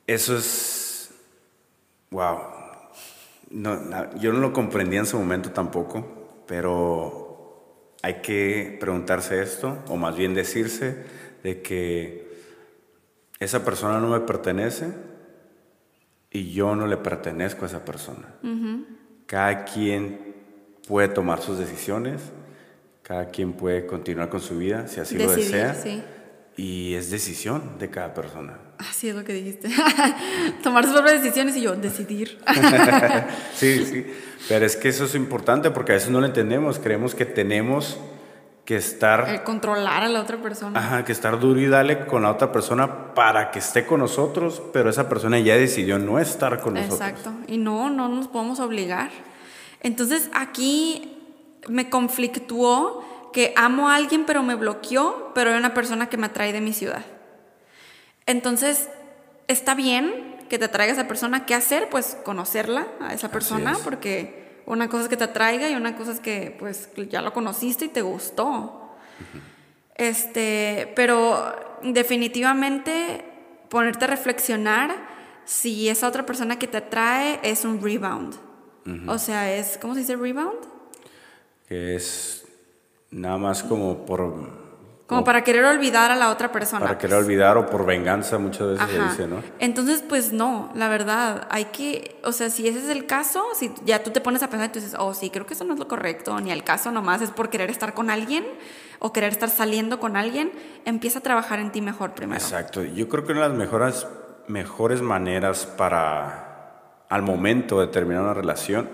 Eso es, wow. No, yo no lo comprendía en su momento tampoco, pero hay que preguntarse esto, o más bien decirse, de que esa persona no me pertenece y yo no le pertenezco a esa persona. Cada quien puede tomar sus decisiones, cada quien puede continuar con su vida si así lo desea. sí. Y es decisión de cada persona. Así es lo que dijiste. Tomar sus propias decisiones y yo decidir. Sí, sí. Pero es que eso es importante porque a veces no lo entendemos. Creemos que tenemos que estar... El controlar a la otra persona. Ajá, que estar duro y dale con la otra persona para que esté con nosotros, pero esa persona ya decidió no estar con nosotros. Exacto. Y no, no nos podemos obligar. Entonces aquí me conflictuó que amo a alguien pero me bloqueó, pero hay una persona que me atrae de mi ciudad. Entonces, está bien que te atraiga esa persona. ¿Qué hacer? Pues conocerla a esa persona, es. porque una cosa es que te atraiga y una cosa es que pues ya lo conociste y te gustó. Este, pero definitivamente ponerte a reflexionar si esa otra persona que te atrae es un rebound. O sea, es, ¿cómo se dice rebound? Que es nada más como por... Como para querer olvidar a la otra persona. Para querer pues. olvidar o por venganza muchas veces se dice, ¿no? Entonces, pues no, la verdad, hay que, o sea, si ese es el caso, si ya tú te pones a pensar y tú dices, oh, sí, creo que eso no es lo correcto, ni el caso nomás es por querer estar con alguien o querer estar saliendo con alguien, empieza a trabajar en ti mejor primero. Exacto. Yo creo que una de las mejores, mejores maneras para, al momento de terminar una relación,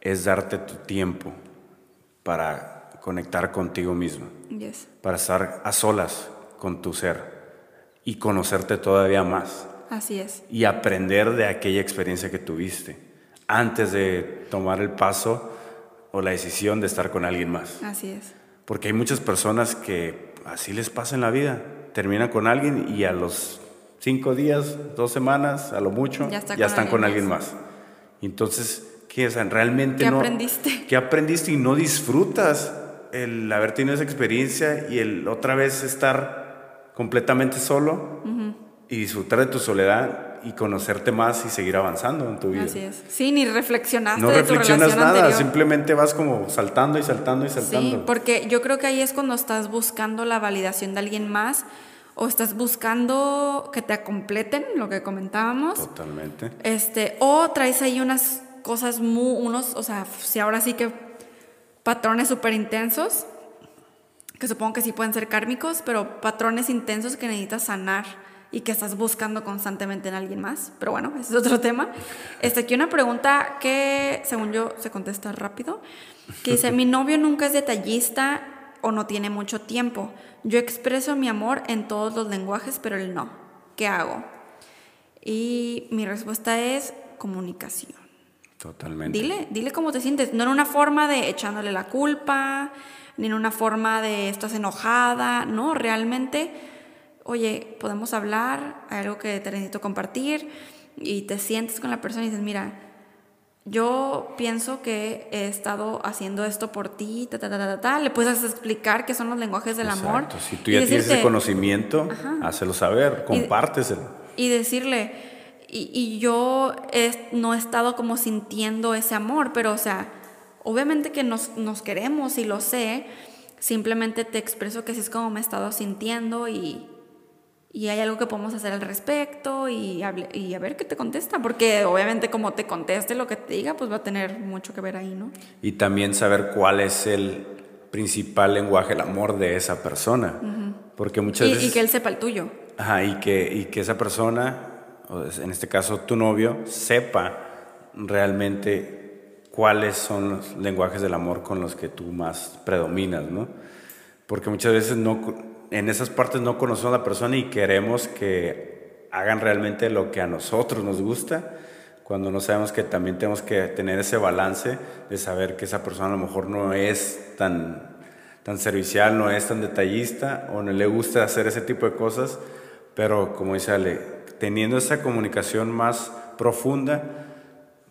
es darte tu tiempo para conectar contigo mismo, Yes. para estar a solas con tu ser y conocerte todavía más Así es. y aprender de aquella experiencia que tuviste antes de tomar el paso o la decisión de estar con alguien más. Así es. Porque hay muchas personas que así les pasa en la vida. Terminan con alguien y a los cinco días, dos semanas, a lo mucho, Ya está ya con están con alguien alguien más. Entonces, ¿qué? Sea, realmente ¿Qué no... aprendiste? ¿Qué aprendiste y no disfrutas el haber tenido esa experiencia y el otra vez estar completamente solo y disfrutar de tu soledad y conocerte más y seguir avanzando en tu vida? Así es. Sí, ni reflexionaste No de tu reflexionas relación nada, anterior. simplemente vas como saltando y saltando y saltando. Sí, porque yo creo que ahí es cuando estás buscando la validación de alguien más o estás buscando que te completen, lo que comentábamos. Totalmente. Este, o traes ahí unas cosas muy, unos, o sea, si ahora sí que patrones súper intensos, que supongo que sí pueden ser kármicos, pero patrones intensos que necesitas sanar y que estás buscando constantemente en alguien más. Pero bueno, ese es otro tema. Este, aquí una pregunta que, según yo, se contesta rápido, que dice, mi novio nunca es detallista o no tiene mucho tiempo. Yo expreso mi amor en todos los lenguajes, pero él no. ¿Qué hago? Y mi respuesta es comunicación. Totalmente. Dile, dile cómo te sientes. No en una forma de echándole la culpa, ni en una forma de estás enojada. No, realmente, oye, podemos hablar, hay algo que te necesito compartir y te sientes con la persona y dices, mira, yo pienso que he estado haciendo esto por ti, ta, ta, ta, ta, ta. Le puedes explicar qué son los lenguajes del amor. Exacto. Si tú y ya tienes ese decirte- conocimiento, hácelo saber, compárteselo. y decirle, y, y yo he- no he estado como sintiendo ese amor, pero o sea, obviamente que nos, nos queremos y lo sé, simplemente te expreso que así es como me he estado sintiendo y, y hay algo que podemos hacer al respecto y, hable- y a ver qué te contesta, porque obviamente como te conteste lo que te diga, pues va a tener mucho que ver ahí, ¿no? Y también saber cuál es el principal lenguaje del amor de esa persona. Porque muchas Y, veces... y que él sepa el tuyo. Ajá, y que, y que esa persona, en este caso tu novio, sepa realmente cuáles son los lenguajes del amor con los que tú más predominas, ¿no? Porque muchas veces no, en esas partes no conocemos a la persona y queremos que hagan realmente lo que a nosotros nos gusta, cuando no sabemos que también tenemos que tener ese balance de saber que esa persona a lo mejor no es tan, tan servicial, no es tan detallista o no le gusta hacer ese tipo de cosas, pero como dice Ale, teniendo esa comunicación más profunda,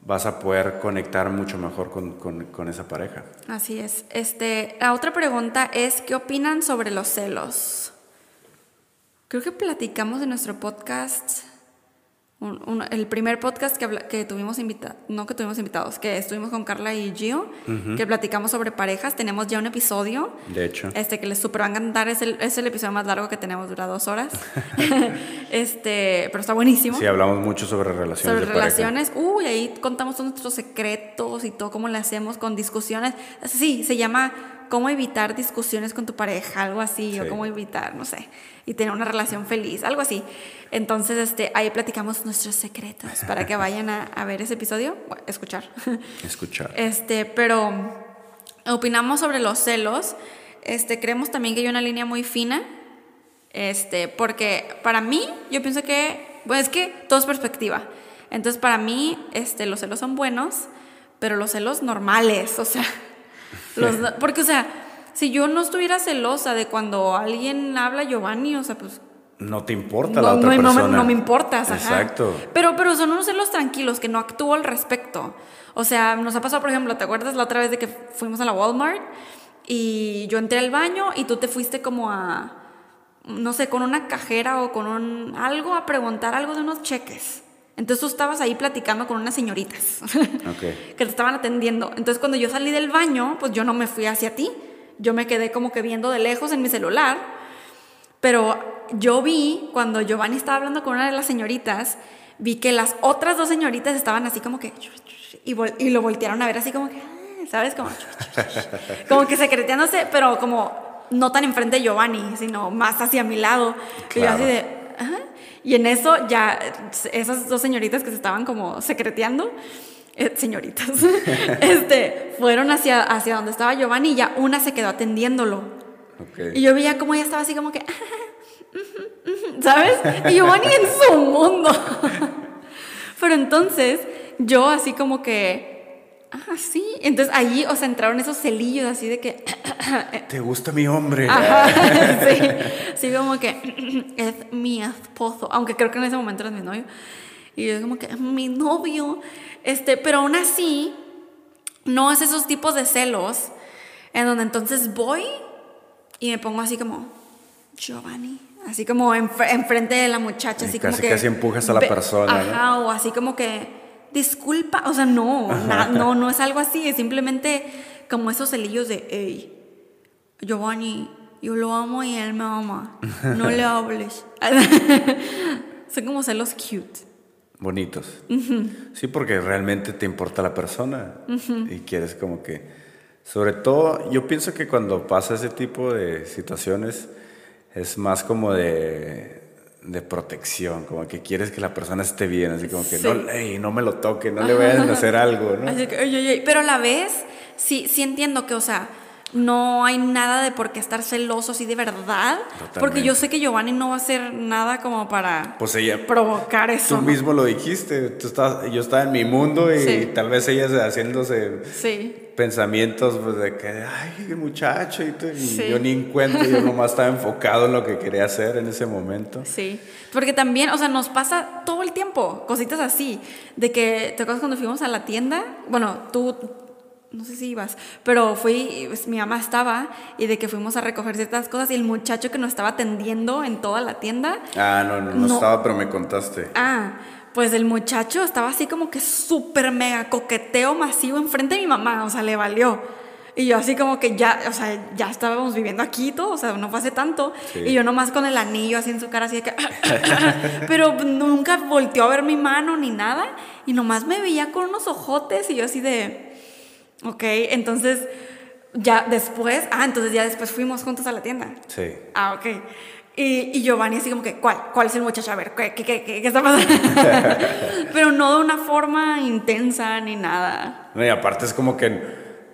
vas a poder conectar mucho mejor con, con- esa pareja. Así es. Este, la otra pregunta es, ¿qué opinan sobre los celos? Creo que platicamos en nuestro podcast, un- un- el primer podcast que, habla- que tuvimos invitados, no que tuvimos invitados, que estuvimos con Carla y Gio, que platicamos sobre parejas. Tenemos ya un episodio, De hecho, este, que les super va a encantar, es el, es el episodio más largo que tenemos, dura dos horas. este, pero está buenísimo sí hablamos mucho sobre relaciones sobre de pareja. relaciones. Uy, ahí contamos todos nuestros secretos y todo cómo le hacemos con discusiones. Sí, se llama cómo evitar discusiones con tu pareja, algo así, o Sí. cómo evitar, no sé, y tener una relación feliz, algo así. Entonces, este, ahí platicamos nuestros secretos para que vayan a, a ver ese episodio, bueno, escuchar. Escuchar. Este, pero opinamos sobre los celos. este, creemos también que hay una línea muy fina, este, porque para mí, yo pienso que, pues es que todo es perspectiva. Entonces, para mí, este, los celos son buenos, pero los celos normales, o sea, los, porque, o sea, si yo no estuviera celosa de cuando alguien habla Giovanni, o sea, pues no te importa no, la otra no, persona. no me importas, ajá. Exacto. Pero, pero son unos celos tranquilos que no actúo al respecto. O sea, nos ha pasado, por ejemplo, ¿te acuerdas la otra vez de que fuimos a la Walmart y yo entré al baño y tú te fuiste como a, no sé, con una cajera o con un, algo a preguntar algo de unos cheques? Entonces tú estabas ahí platicando con unas señoritas Ok. que te estaban atendiendo. Entonces cuando yo salí del baño, pues yo no me fui hacia ti. Yo me quedé como que viendo de lejos en mi celular. Pero yo vi, cuando Giovanni estaba hablando con una de las señoritas, vi que las otras dos señoritas estaban así como que... Y, y lo voltearon a ver así como que... "Ah", ¿Sabes? Como, como que secreteándose, pero como no tan enfrente de Giovanni, sino más hacia mi lado. Y yo así Claro. de... "Ajá". Y en eso ya esas dos señoritas que se estaban como secreteando, eh, señoritas, este, fueron hacia, hacia donde estaba Giovanni y ya una se quedó atendiéndolo. Ok. Y yo veía como ella estaba así como que, ujú, ¿sabes? Y Giovanni en su mundo. Pero entonces yo así como que, ah, sí. Entonces ahí, o sea, entraron esos celillos así de que, ¿Te gusta mi hombre? ajá, sí. Así como que, es mi esposo. Aunque creo que en ese momento era mi novio. Y yo como que, "Es mi novio. Este, pero aún así, no es esos tipos de celos en donde entonces voy y me pongo así como, Giovanni. Así como enfre- enfrente de la muchacha, Y así casi, como que. casi empujas a la persona, ¿no? Ajá, o así como que. Disculpa, o sea, no, na- no, no es algo así, es simplemente como esos celillos de, hey, Giovanni, yo lo amo y él me ama, no le hables. Son como celos cute. Bonitos. Sí, porque realmente te importa la persona y quieres como que, sobre todo, yo pienso que cuando pasa ese tipo de situaciones es más como de, de protección, como que quieres que la persona esté bien, así como que Sí. no, "Ey, no me lo toque, no le vayan a hacer algo, ¿no? Así que. Pero a la vez, sí, sí entiendo que, o sea, no hay nada de por qué estar celoso así de verdad. Porque yo sé que Giovanni no va a hacer nada como para Pues ella, provocar eso. tú ¿no? mismo lo dijiste, tú estás, yo estaba en mi mundo y Sí. tal vez ella haciéndose Sí. pensamientos pues, de que, ay, el muchacho, y, tú- y Sí. yo ni en cuenta, yo nomás estaba enfocado en lo que quería hacer en ese momento. Sí, porque también, o sea, nos pasa todo el tiempo, cositas así, de que, ¿te acuerdas cuando fuimos a la tienda? Bueno, tú, no sé si ibas, pero fui, pues, mi mamá estaba, y de que fuimos a recoger ciertas cosas, y el muchacho que nos estaba atendiendo en toda la tienda, Ah, no, no, no, No. estaba, pero me contaste. ah, pues el muchacho estaba así como que súper mega coqueteo masivo enfrente de mi mamá, o sea, le valió. Y yo así como que ya, o sea, ya estábamos viviendo aquí y todo, o sea, no fue hace tanto. Sí. Y yo nomás con el anillo así en su cara, así de que... Pero nunca volteó a ver mi mano ni nada. Y nomás me veía con unos ojotes y yo así de... Ok, entonces ya después... Ah, entonces ya después fuimos juntos a la tienda. Sí. Ah, ok. Y, y Giovanni así como que, ¿cuál? ¿Cuál es el muchacho? A ver, ¿qué, qué, qué, qué- qué está pasando? Pero no de una forma intensa ni nada. No, y aparte es como que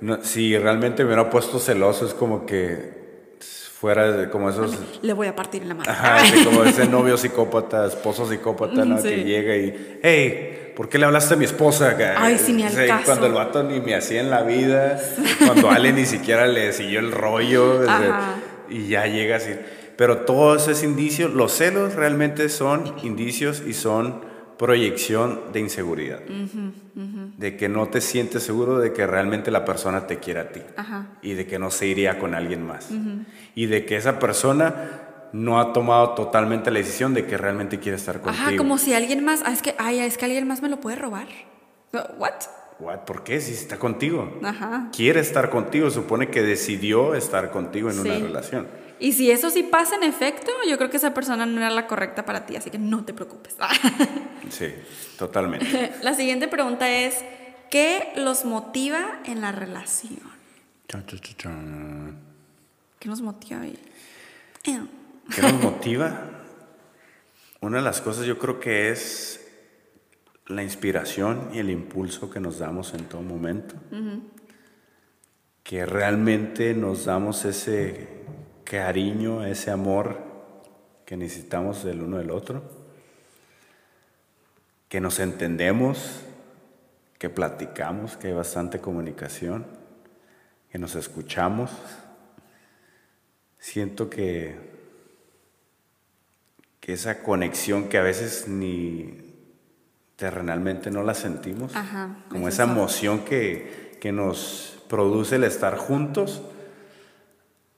no- si realmente me hubiera puesto celoso, es como que fuera de como esos. Le voy a partir en la mano. Ajá, de como ese novio psicópata, esposo psicópata, ¿no? Sí. Que llega y, hey, ¿por qué le hablaste a mi esposa? Ay, sí, ni al Sí, caso. Cuando el vato ni me hacía en la vida, cuando Ale ni siquiera le siguió el rollo, desde- Ajá. y ya llega así. Pero todos esos indicios, los celos realmente son indicios y son proyección de inseguridad. De que no te sientes seguro de que realmente la persona te quiere a ti. Ajá. Y de que no se iría con alguien más. Y de que esa persona no ha tomado totalmente la decisión de que realmente quiere estar contigo. Ajá, como si alguien más... Ah, es que, ay, es que alguien más me lo puede robar. ¿What? What? ¿Por qué? Si está contigo. Ajá. Quiere estar contigo. Supone que decidió estar contigo en una relación. Y si eso sí pasa en efecto, yo creo que esa persona no era la correcta para ti, así que no te preocupes. Sí, totalmente. la siguiente pregunta es, ¿qué los motiva en la relación? Chan, chan, chan. ¿Qué nos motiva? ahí? ¿Qué nos motiva? Una de las cosas yo creo que es la inspiración y el impulso que nos damos en todo momento. que realmente nos damos ese cariño, ese amor que necesitamos del uno del otro, que nos entendemos, que platicamos, que hay bastante comunicación, que nos escuchamos. Siento que, que esa conexión que a veces ni terrenalmente no la sentimos, Ajá, como es esa emoción que, que nos produce el estar juntos,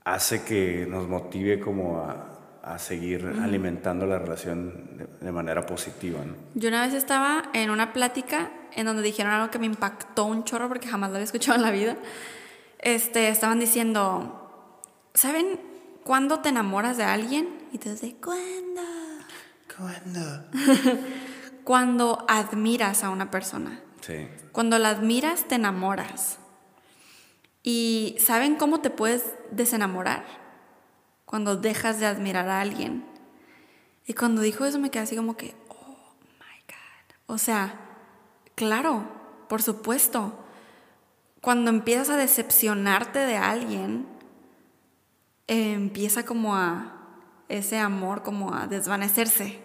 hace que nos motive como a, a seguir alimentando la relación de, de manera positiva. ¿no? Yo una vez estaba en una plática en donde dijeron algo que me impactó un chorro porque jamás lo había escuchado en la vida. Este, estaban diciendo, ¿saben cuándo te enamoras de alguien? Y te dice, ¿cuándo? Cuando admiras a una persona. Sí. Cuando la admiras, te enamoras. ¿Y saben cómo te puedes desenamorar? Cuando dejas de admirar a alguien. Y cuando dijo eso me quedé así como que, oh my God. O sea, claro, por supuesto. Cuando empiezas a decepcionarte de alguien, eh, empieza como a ese amor como a desvanecerse.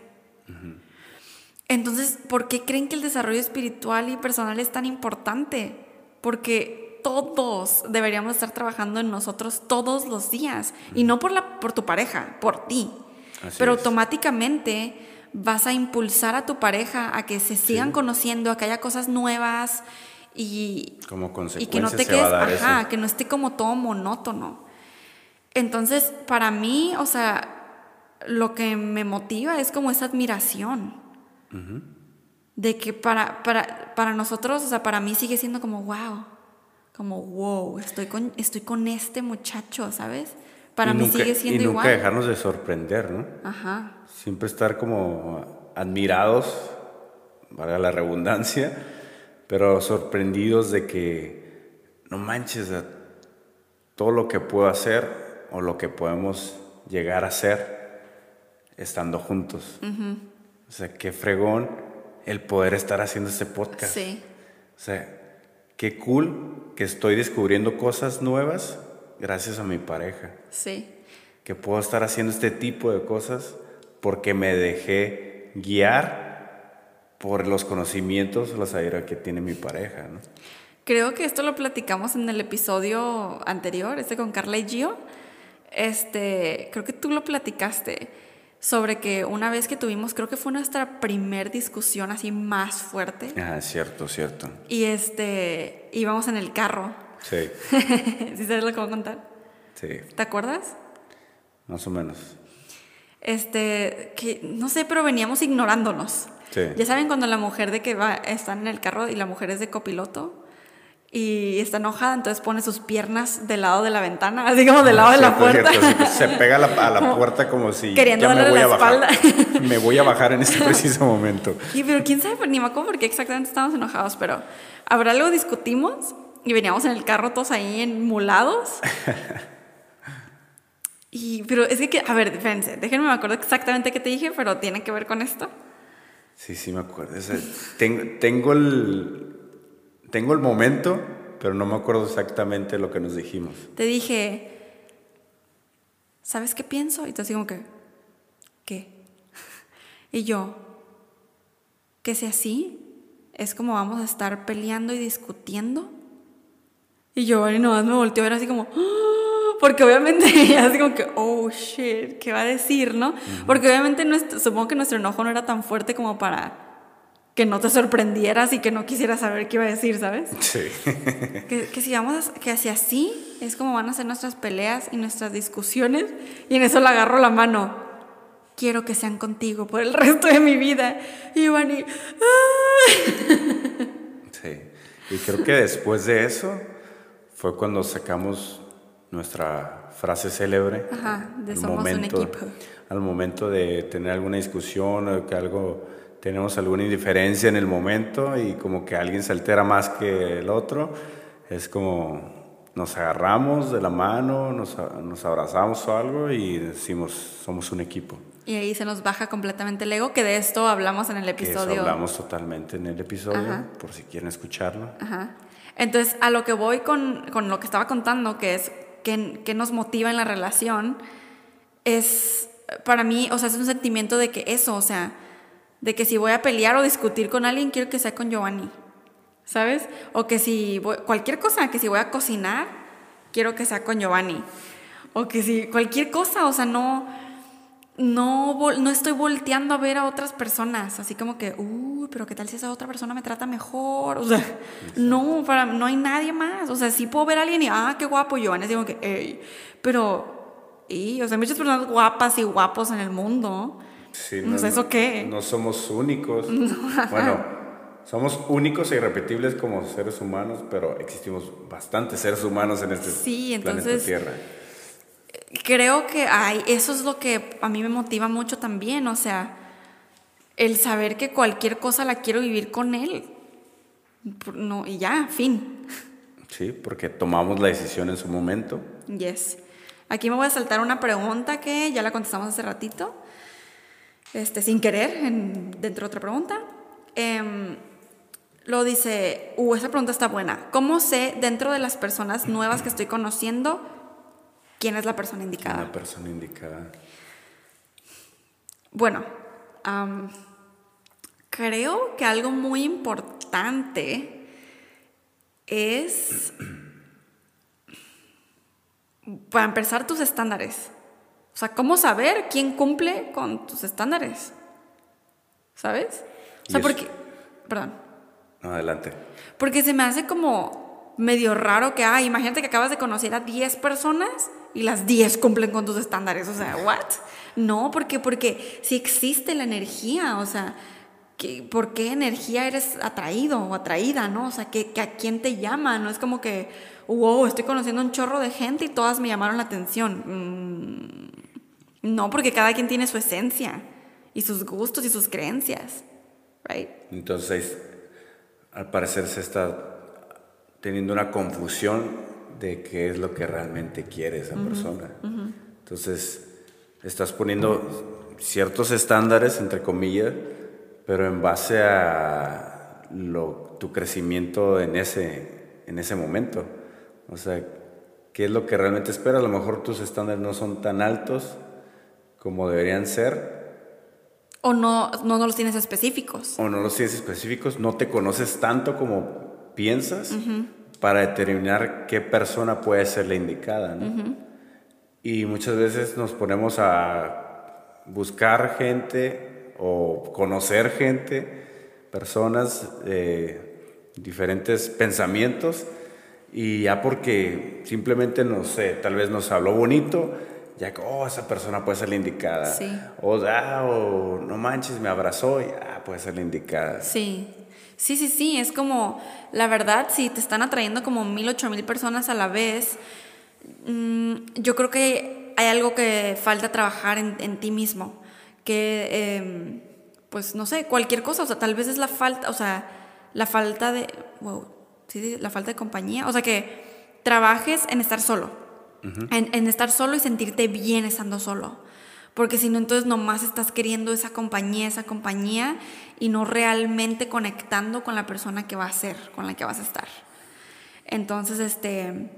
Entonces, ¿por qué creen que el desarrollo espiritual y personal es tan importante? Porque todos deberíamos estar trabajando en nosotros todos los días. Y no por, la, por tu pareja, por ti. Así Pero es. automáticamente vas a impulsar a tu pareja a que se sigan conociendo, a que haya cosas nuevas y, Como y que no te quedes, ajá, eso. que no esté como todo monótono. Entonces, para mí, o sea, lo que me motiva es como esa admiración. De que para, para, para nosotros, o sea, para mí sigue siendo como, wow, como, wow, estoy con, estoy con este muchacho, ¿sabes? Para Y mí nunca- sigue siendo Y nunca igual. dejarnos de sorprender, ¿no? Ajá, Siempre estar como admirados, para la redundancia, pero sorprendidos de que no manches a todo lo que puedo hacer o lo que podemos llegar a hacer estando juntos. O sea, qué fregón el poder estar haciendo este podcast. sí, O sea, qué cool que estoy descubriendo cosas nuevas gracias a mi pareja sí, que puedo estar haciendo este tipo de cosas porque me dejé guiar por los conocimientos, la sabiduría que tiene mi pareja, ¿no? Creo que esto lo platicamos en el episodio anterior, este con Carla y Gio. Este, creo que tú lo platicaste sobre que una vez que tuvimos, creo que fue nuestra primer discusión así más fuerte. Ah, cierto, cierto. Y este, íbamos en el carro. Sí, ¿Sí sabes lo que voy a contar? sí, ¿Te acuerdas? más o menos. Este, que no sé, pero veníamos ignorándonos. Sí. Ya saben cuando la mujer de que va, están en el carro y la mujer es de copiloto y está enojada, entonces pone sus piernas del lado de la ventana, así como del lado de la puerta. cierto, Se pega a la, a la puerta como si Queriendo ya me darle voy la a bajar. espalda. Me voy a bajar en este preciso momento. Y pero quién sabe, ni me acuerdo por qué exactamente estábamos enojados, pero habrá algo discutimos y veníamos en el carro todos ahí enmulados. Y, pero es que, a ver, fíjense, déjenme me acuerdo exactamente qué te dije, pero tiene que ver con esto. Sí, sí, me acuerdo. O sea, ten- tengo, el, tengo el momento, pero no me acuerdo exactamente lo que nos dijimos. Te dije, ¿sabes qué pienso? Y tú así como que, ¿qué? Y yo, que si así es como vamos a estar peleando y discutiendo. Y yo, y nomás me volteó a ver así como, "Ah", porque obviamente, así como que, oh shit, ¿qué va a decir, no? Porque obviamente nuestro- supongo que nuestro enojo no era tan fuerte como para que no te sorprendieras y que no quisieras saber qué iba a decir, ¿sabes? Sí. Que, que si vamos a- que si así es como van a ser nuestras peleas y nuestras discusiones y en eso le agarro la mano quiero que sean contigo por el resto de mi vida y Giovanni ¡ah! Sí. Y creo que después de eso fue cuando sacamos nuestra frase célebre. Ajá, de al somos un equipo. Al momento de tener alguna discusión o que algo tenemos alguna indiferencia en el momento y como que alguien se altera más que el otro, es como nos agarramos de la mano, nos, nos abrazamos o algo y decimos somos un equipo. y ahí se nos baja completamente el ego que de esto hablamos en el Que eso episodio hablamos totalmente en el episodio, Ajá. por si quieren escucharlo. Ajá. Entonces, a lo que voy con, con lo que estaba contando, que es que, que nos motiva en la relación, es para mí, o sea, es un sentimiento de que eso, o sea, de que si voy a pelear o discutir con alguien, quiero que sea con Giovanni, ¿sabes? O que si voy, cualquier cosa, que si voy a cocinar, quiero que sea con Giovanni. O que si cualquier cosa, o sea, no, no, no estoy volteando a ver a otras personas, así como que, uy, pero qué tal si esa otra persona me trata mejor, o sea, no, para, no hay nadie más, o sea, sí puedo ver a alguien y, ah, qué guapo, Giovanni, digo que, hey, pero, y, o sea, hay muchas personas guapas y guapos en el mundo, Sí, no, ¿eso qué? No somos únicos. Bueno, somos únicos e irrepetibles como seres humanos, pero existimos bastantes seres humanos en este Sí, planeta entonces- Tierra. creo que hay, eso es lo que a mí me motiva mucho también, o sea, el saber que cualquier cosa la quiero vivir con él. No, y ya, fin. Sí, porque tomamos la decisión en su momento. Yes. Aquí me voy a saltar una pregunta que ya la contestamos hace ratito, este, sin querer, en- dentro de otra pregunta. Em, lo dice, uh, esa pregunta está buena. ¿Cómo sé dentro de las personas nuevas que estoy conociendo quién es la persona indicada? Una persona indicada. Bueno, creo que algo muy importante es, para empezar, tus estándares. O sea, ¿cómo saber quién cumple con tus estándares? ¿Sabes? O sea, porque, perdón, No, adelante. porque se me hace como medio raro que, ah, imagínate que acabas de conocer a 10 personas y las 10 cumplen con tus estándares. O sea, ¿what? No, porque, porque si existe la energía, o sea, ¿por qué energía eres atraído o atraída, no? O sea, que, que a quién te llama, no es como que, wow, estoy conociendo un chorro de gente y todas me llamaron la atención. Mm, no, porque cada quien tiene su esencia y sus gustos y sus creencias, right? Entonces, al parecer se está teniendo una confusión de qué es lo que realmente quiere esa persona. Entonces, estás poniendo ciertos estándares, entre comillas, pero en base a lo- tu crecimiento en ese, en ese momento. O sea, ¿qué es lo que realmente espera? A lo mejor tus estándares no son tan altos como deberían ser, O no, no, no los tienes específicos. o no los tienes específicos, no te conoces tanto como piensas para determinar qué persona puede ser la indicada. ¿no? Y muchas veces nos ponemos a buscar gente o conocer gente, personas de diferentes pensamientos, y ya porque simplemente, no sé, tal vez nos habló bonito, ya que, oh, esa persona puede ser la indicada. Sí. O, ah, o no manches, me abrazó y ah, puede ser la indicada. Sí. Sí, sí, sí. Es como, la verdad, si te están atrayendo como mil, ocho mil personas a la vez, mm, yo creo que hay algo que falta trabajar en, en ti mismo. Que, em, pues, no sé, cualquier cosa. O sea, tal vez es la falta, o sea, la falta de, wow, sí, sí, la falta de compañía. O sea, que trabajes en estar solo. En, estar solo y sentirte bien estando solo. Porque si no, entonces nomás estás queriendo esa compañía, esa compañía y no realmente conectando con la persona que va a ser, con la que vas a estar. Entonces, este,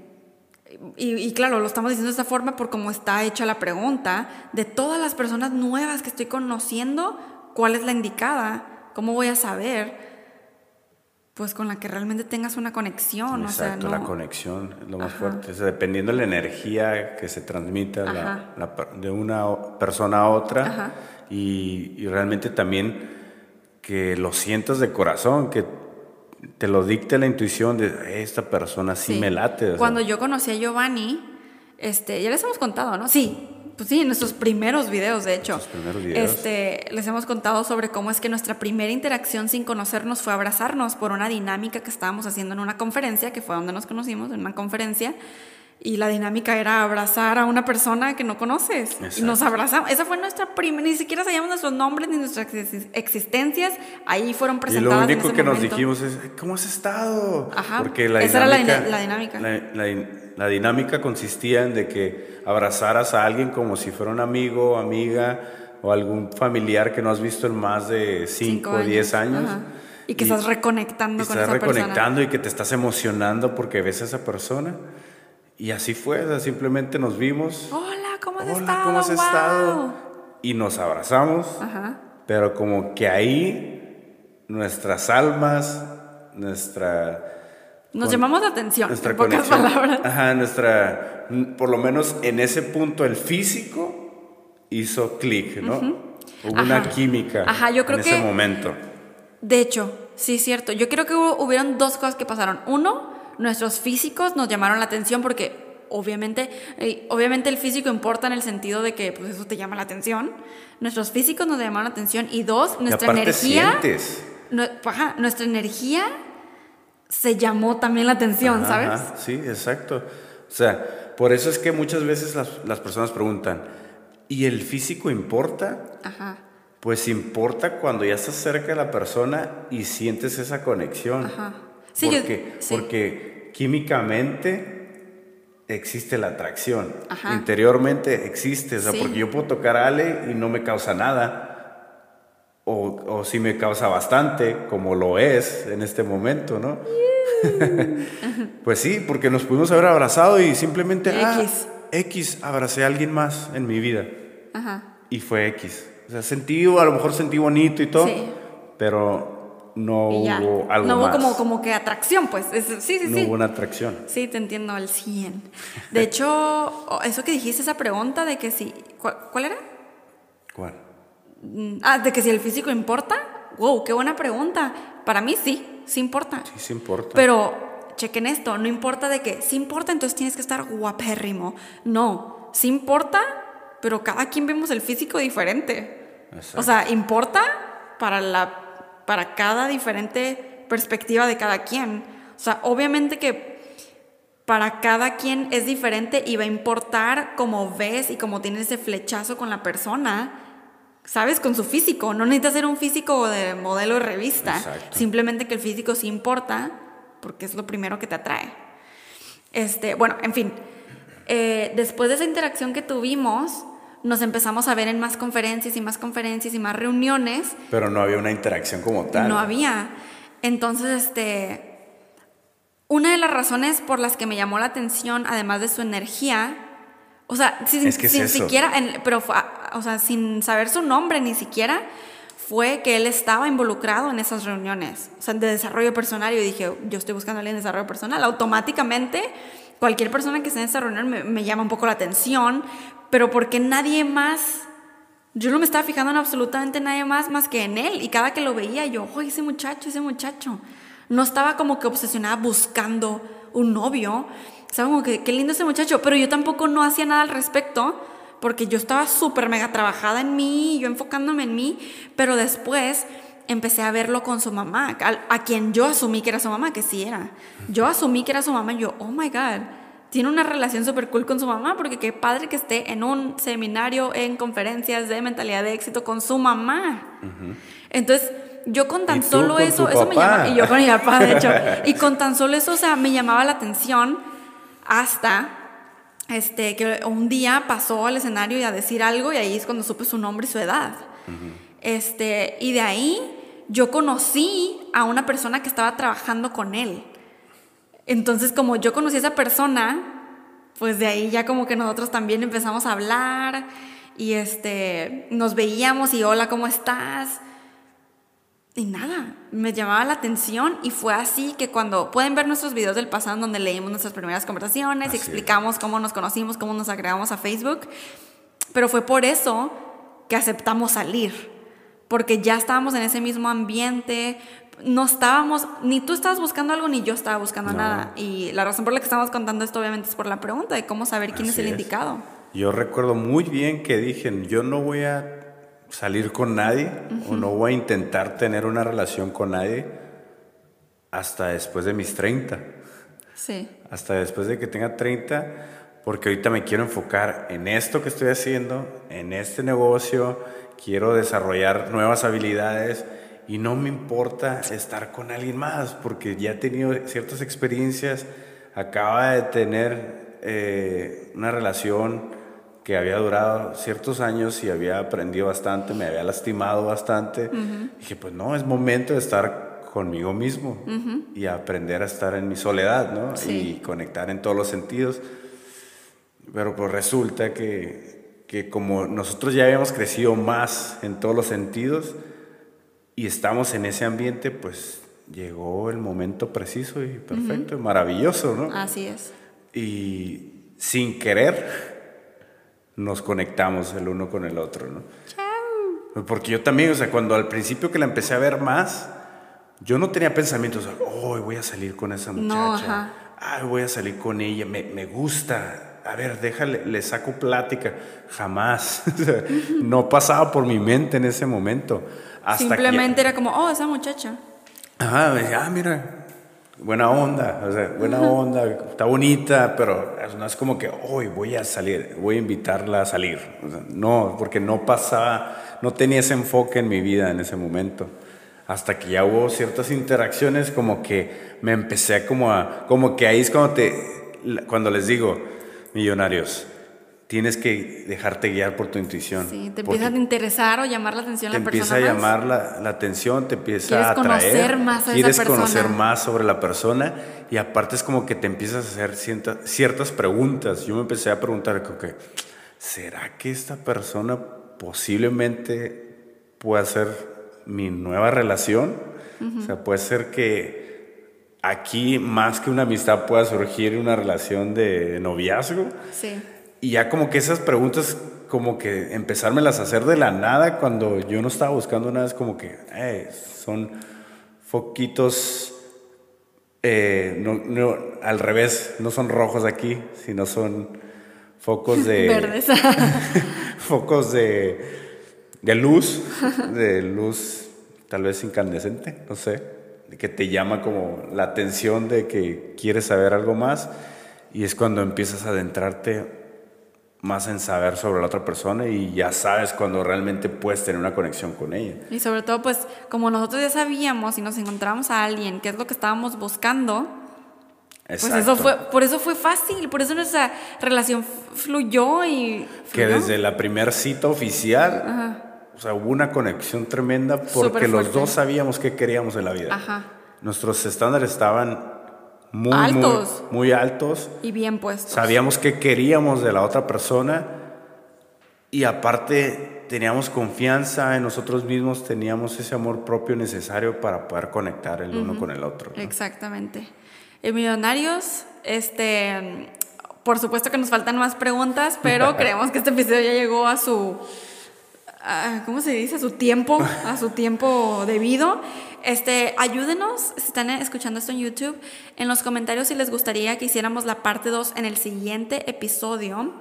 y, y claro, lo estamos diciendo de esta forma por cómo está hecha la pregunta, de todas las personas nuevas que estoy conociendo, ¿cuál es la indicada? ¿Cómo voy a saber? Pues con la que realmente tengas una conexión, Exacto, o sea, la conexión es lo más Ajá. fuerte. O sea, dependiendo de la energía que se transmita la- la de una persona a otra y, y realmente también que lo sientas de corazón, que te lo dicte la intuición de "Eh, esta persona sí, Sí. me late. o sea, Cuando yo conocí a Giovanni, este, ya les hemos contado, ¿no? Sí, pues sí, en nuestros primeros videos, de hecho. Primeros videos. Este, les hemos contado sobre cómo es que nuestra primera interacción sin conocernos fue abrazarnos por una dinámica que estábamos haciendo en una conferencia, que fue donde nos conocimos, en una conferencia. Y la dinámica era abrazar a una persona que no conoces. Y Exacto. nos abrazamos. Esa fue nuestra primera, ni siquiera sabíamos nuestros nombres ni nuestras exis- existencias. Ahí fueron y lo presentadas. en único ese que nos momento. dijimos es, ¿cómo has estado? Ajá, Porque la esa era la dinámica, la dinámica. La, la la dinámica consistía en de que abrazaras a alguien como si fuera un amigo, amiga o algún familiar que no has visto en más de 5 o 10 años. Ajá. Y que estás reconectando y con estás esa persona. reconectando y que te estás emocionando porque ves a esa persona. Y así fue, o sea, simplemente nos vimos. Hola, ¿cómo has Hola, estado? ¿cómo has Wow. estado? Y nos abrazamos. Ajá. Pero como que ahí nuestras almas, nuestra Nos Con- llamamos la atención, nuestra en pocas conexión. palabras. Ajá, nuestra, por lo menos en ese punto el físico hizo clic, ¿no? Hubo una química Ajá, yo creo en que- ese momento. De hecho, sí cierto. Yo creo que hubo- hubieron dos cosas que pasaron. Uno, nuestros físicos nos llamaron la atención porque obviamente, eh, obviamente el físico importa en el sentido de que pues eso te llama la atención. Nuestros físicos nos llamaron la atención y dos, nuestra energía, sientes. nue- ajá, nuestra energía se llamó también la atención, Ajá, ¿sabes? sí, exacto. O sea, por eso es que muchas veces las, las personas preguntan, ¿y el físico importa? Ajá. Pues importa cuando ya estás cerca de la persona y sientes esa conexión. Ajá. Sí, yo- porque, sí. porque químicamente existe la atracción. Ajá. Interiormente existe. O sea, Sí. porque yo puedo tocar a Ale y no me causa nada. O, o sí me causa bastante, como lo es en este momento, ¿no? pues sí, porque nos pudimos haber abrazado y simplemente... ah, X. X, abracé a alguien más en mi vida. Ajá. Y fue X. O sea, sentí, a lo mejor sentí bonito y todo, Sí. pero no hubo algo no hubo más. como, como que atracción, pues. Es- sí, sí, no sí. hubo una atracción. Sí, te entiendo al 100. De hecho, o- eso que dijiste, esa pregunta de que si... ¿Cuál, cuál era? ¿Cuál? Mm, Ah, de que si el físico importa. Wow, qué buena pregunta. Para mí sí, sí importa. Sí, sí importa. Pero chequen esto, no importa de que sí importa, entonces tienes que estar guapérrimo. No, sí importa, pero cada quien vemos el físico diferente. Exacto. O sea, importa para la para cada diferente perspectiva de cada quien. O sea, obviamente que para cada quien es diferente y va a importar cómo ves y cómo tienes ese flechazo con la persona, ¿sabes? Con su físico. No necesitas ser un físico de modelo de revista. Exacto. Simplemente que el físico sí importa porque es lo primero que te atrae. Este, bueno, en fin. Eh, después de esa interacción que tuvimos, nos empezamos a ver en más conferencias y más conferencias y más reuniones Pero no había una interacción como tal. no había. Entonces, este, una de las razones por las que me llamó la atención, además de su energía, o sea, sin, Es que es sin eso. siquiera, en- pero, fue- o sea, sin saber su nombre ni siquiera, fue que él estaba involucrado en esas reuniones, o sea, de desarrollo personal. Yo dije, yo estoy buscando a alguien de desarrollo personal. Automáticamente, cualquier persona que esté en esa reunión me, me llama un poco la atención, pero porque nadie más yo no me estaba fijando en absolutamente nadie más más que en él. Y cada que lo veía, yo, oh, ese muchacho, ese muchacho. No estaba como que obsesionada buscando un novio. Estaba como que, qué lindo ese muchacho. Pero yo tampoco no hacía nada al respecto porque yo estaba súper mega trabajada en mí, yo enfocándome en mí. Pero después empecé a verlo con su mamá, a, a quien yo asumí que era su mamá, que sí era. Yo asumí que era su mamá y yo, oh my God tiene una relación súper cool con su mamá, porque qué padre que esté en un seminario, en conferencias de mentalidad de éxito con su mamá. Entonces, yo con tan ¿Y tú solo con eso, eso me llama, y yo con mi papá, de hecho, y con tan solo eso, o sea, me llamaba la atención hasta este, que un día pasó al escenario y a decir algo, y ahí es cuando supe su nombre y su edad. este, y de ahí yo conocí a una persona que estaba trabajando con él. Entonces, como yo conocí a esa persona, pues de ahí ya como que nosotros también empezamos a hablar y este, nos veíamos y hola, ¿cómo estás? Y nada, me llamaba la atención y fue así que cuando pueden ver nuestros videos del pasado donde leímos nuestras primeras conversaciones, Así y es. explicamos cómo nos conocimos, cómo nos agregamos a Facebook, pero fue por eso que aceptamos salir, porque ya estábamos en ese mismo ambiente, no estábamos, ni tú estabas buscando algo, ni yo estaba buscando No. nada. Y la razón por la que estamos contando esto obviamente es por la pregunta de cómo saber quién es el es. indicado. Yo recuerdo muy bien que dije, yo no voy a salir con nadie o no voy a intentar tener una relación con nadie hasta después de mis 30. Sí, hasta después de que tenga 30, porque ahorita me quiero enfocar en esto que estoy haciendo, en este negocio, quiero desarrollar nuevas habilidades y no me importa estar con alguien más, porque ya he tenido ciertas experiencias, acaba de tener eh, una relación que había durado ciertos años y había aprendido bastante, me había lastimado bastante. Dije, pues no, es momento de estar conmigo mismo y aprender a estar en mi soledad, ¿no? Sí. Y conectar en todos los sentidos. Pero pues resulta que, que como nosotros ya habíamos crecido más en todos los sentidos y estamos en ese ambiente, pues llegó el momento preciso y perfecto y maravilloso, ¿no? Así es. Y sin querer nos conectamos el uno con el otro, ¿no? Porque yo también, o sea, cuando al principio que la empecé a ver más, yo no tenía pensamientos, oh, voy a salir con esa muchacha, No, ajá. ay, voy a salir con ella, me, me gusta, a ver, déjale, le saco plática, jamás, no pasaba por mi mente en ese momento. Hasta Simplemente era como, oh, esa muchacha. que, ajá, ah, mira, buena onda, o sea, buena onda, está bonita, pero no es como que hoy voy a salir, voy a invitarla a salir. O sea, no, porque no pasaba, no tenía ese enfoque en mi vida en ese momento. Hasta que ya hubo ciertas interacciones, como que me empecé como a, como que ahí es cuando te, cuando les digo, millonarios, tienes que dejarte guiar por tu intuición. Sí, te empieza a interesar o llamar la atención te la empieza persona a más. llamar la, la atención, te empieza Quieres a atraer. conocer más a esa quieres persona. conocer más sobre la persona y aparte es como que te empiezas a hacer cierta- ciertas preguntas. Yo me empecé a preguntar, que, ¿será que esta persona posiblemente pueda ser mi nueva relación? O sea, puede ser que aquí más que una amistad pueda surgir una relación de noviazgo. Sí. Y ya como que esas preguntas, como que empezármelas a hacer de la nada cuando yo no estaba buscando nada, es como que eh, son foquitos, eh, no, no, al revés, no son rojos aquí, sino son focos de... Verdes. focos de, de luz, de luz tal vez incandescente, no sé, que te llama como la atención de que quieres saber algo más y es cuando empiezas a adentrarte más en saber sobre la otra persona y ya sabes cuando realmente puedes tener una conexión con ella. Y sobre todo, pues, como nosotros ya sabíamos y nos encontramos a alguien, que es lo que estábamos buscando, pues eso Exacto. fue, por eso fue fácil, por eso nuestra relación fluyó y que fluyó. desde la primera cita oficial, o sea, hubo una conexión tremenda porque los dos sabíamos qué queríamos en la vida. Ajá. Nuestros estándares estaban muy, Altos. muy, muy altos. Y bien puestos. Sabíamos qué queríamos de la otra persona y aparte teníamos confianza en nosotros mismos, teníamos ese amor propio necesario para poder conectar el uno con el otro. ¿no? Exactamente. En Millonarios, este, por supuesto que nos faltan más preguntas, pero creemos que este episodio ya llegó a su, a- ¿cómo se dice? A su tiempo, a su tiempo debido. Este, ayúdenos, si están escuchando esto en YouTube, en los comentarios si les gustaría que hiciéramos la parte 2 en el siguiente episodio.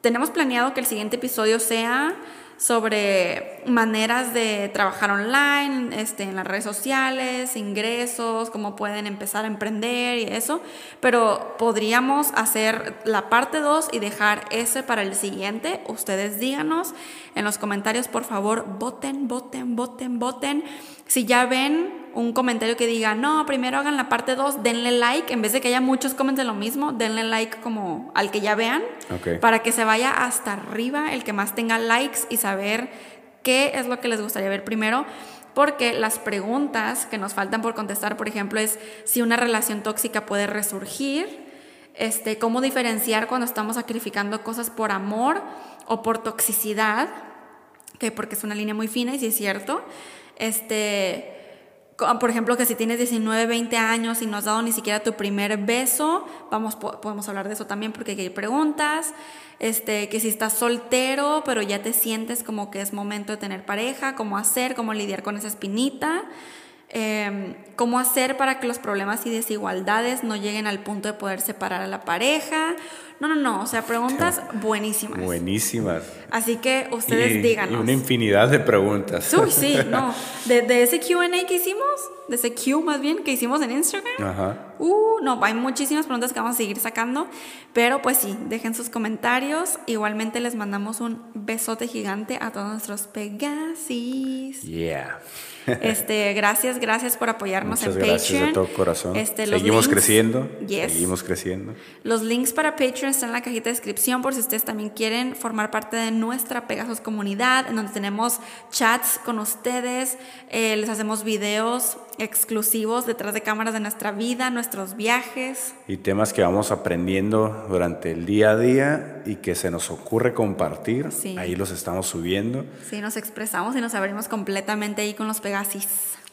Tenemos planeado que el siguiente episodio sea sobre maneras de trabajar online, este, en las redes sociales, ingresos, cómo pueden empezar a emprender y eso, pero podríamos hacer la parte 2 y dejar ese para el siguiente. Ustedes díganos en los comentarios, por favor, voten, voten, voten, voten. Si ya ven un comentario que diga, no, primero hagan la parte 2, denle like, en vez de que haya muchos comenten lo mismo, denle like como al que ya vean, para que se vaya hasta arriba el que más tenga likes y saber qué es lo que les gustaría ver primero. Porque las preguntas que nos faltan por contestar, por ejemplo, es si una relación tóxica puede resurgir, este, cómo diferenciar cuando estamos sacrificando cosas por amor o por toxicidad, que porque es una línea muy fina y sí es cierto. Este, por ejemplo, que si tienes 19, 20 años y no has dado ni siquiera tu primer beso, vamos, po- podemos hablar de eso también porque hay preguntas. Este, que si estás soltero, pero ya te sientes como que es momento de tener pareja, cómo hacer, cómo lidiar con esa espinita. Eh, cómo hacer para que los problemas y desigualdades no lleguen al punto de poder separar a la pareja. No, no, no, o sea, preguntas buenísimas. Buenísimas. Así que ustedes y, díganos. y una infinidad de preguntas. Uy, sí, no. De, de ese QA que hicimos, de ese Q más bien que hicimos en Instagram. Ajá. Uh, no, hay muchísimas preguntas que vamos a seguir sacando. Pero pues sí, dejen sus comentarios. Igualmente les mandamos un besote gigante a todos nuestros Pegasis. Yeah. Este, gracias, gracias por apoyarnos Muchas en gracias Patreon. de todo corazón. Este, Seguimos links- creciendo. Yes. Seguimos creciendo. Los links para Patreon Patreon está en la cajita de descripción por si ustedes también quieren formar parte de nuestra Pegasus comunidad, en donde tenemos chats con ustedes, eh, les hacemos videos exclusivos detrás de cámaras de nuestra vida, nuestros viajes. Y temas que vamos aprendiendo durante el día a día y que se nos ocurre compartir. Sí. Ahí los estamos subiendo. Sí, nos expresamos y nos abrimos completamente ahí con los Pegasis.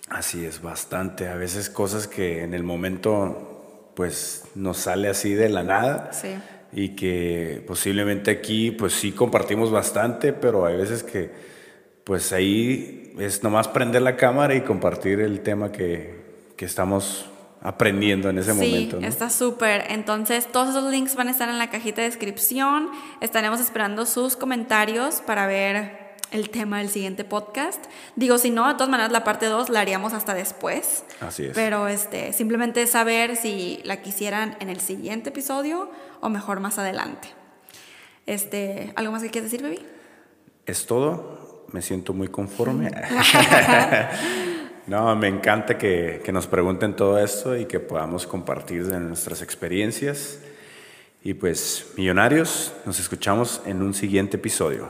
Así es, bastante. A veces cosas que en el momento pues nos sale así de la nada. Sí. Y que posiblemente aquí pues sí compartimos bastante, pero hay veces que pues ahí es nomás prender la cámara y compartir el tema que, que estamos aprendiendo en ese sí, momento. ¿no? está súper. Entonces, todos esos links van a estar en la cajita de descripción. Estaremos esperando sus comentarios para ver el tema del siguiente podcast. Digo, si no, de todas maneras la parte 2 la haríamos hasta después. Así es. Pero este, simplemente saber si la quisieran en el siguiente episodio o mejor más adelante. Este, ¿algo más que quieras decir, baby? Es todo. Me siento muy conforme. no, me encanta que, que nos pregunten todo esto y que podamos compartir de nuestras experiencias. Y pues, millonarios, nos escuchamos en un siguiente episodio.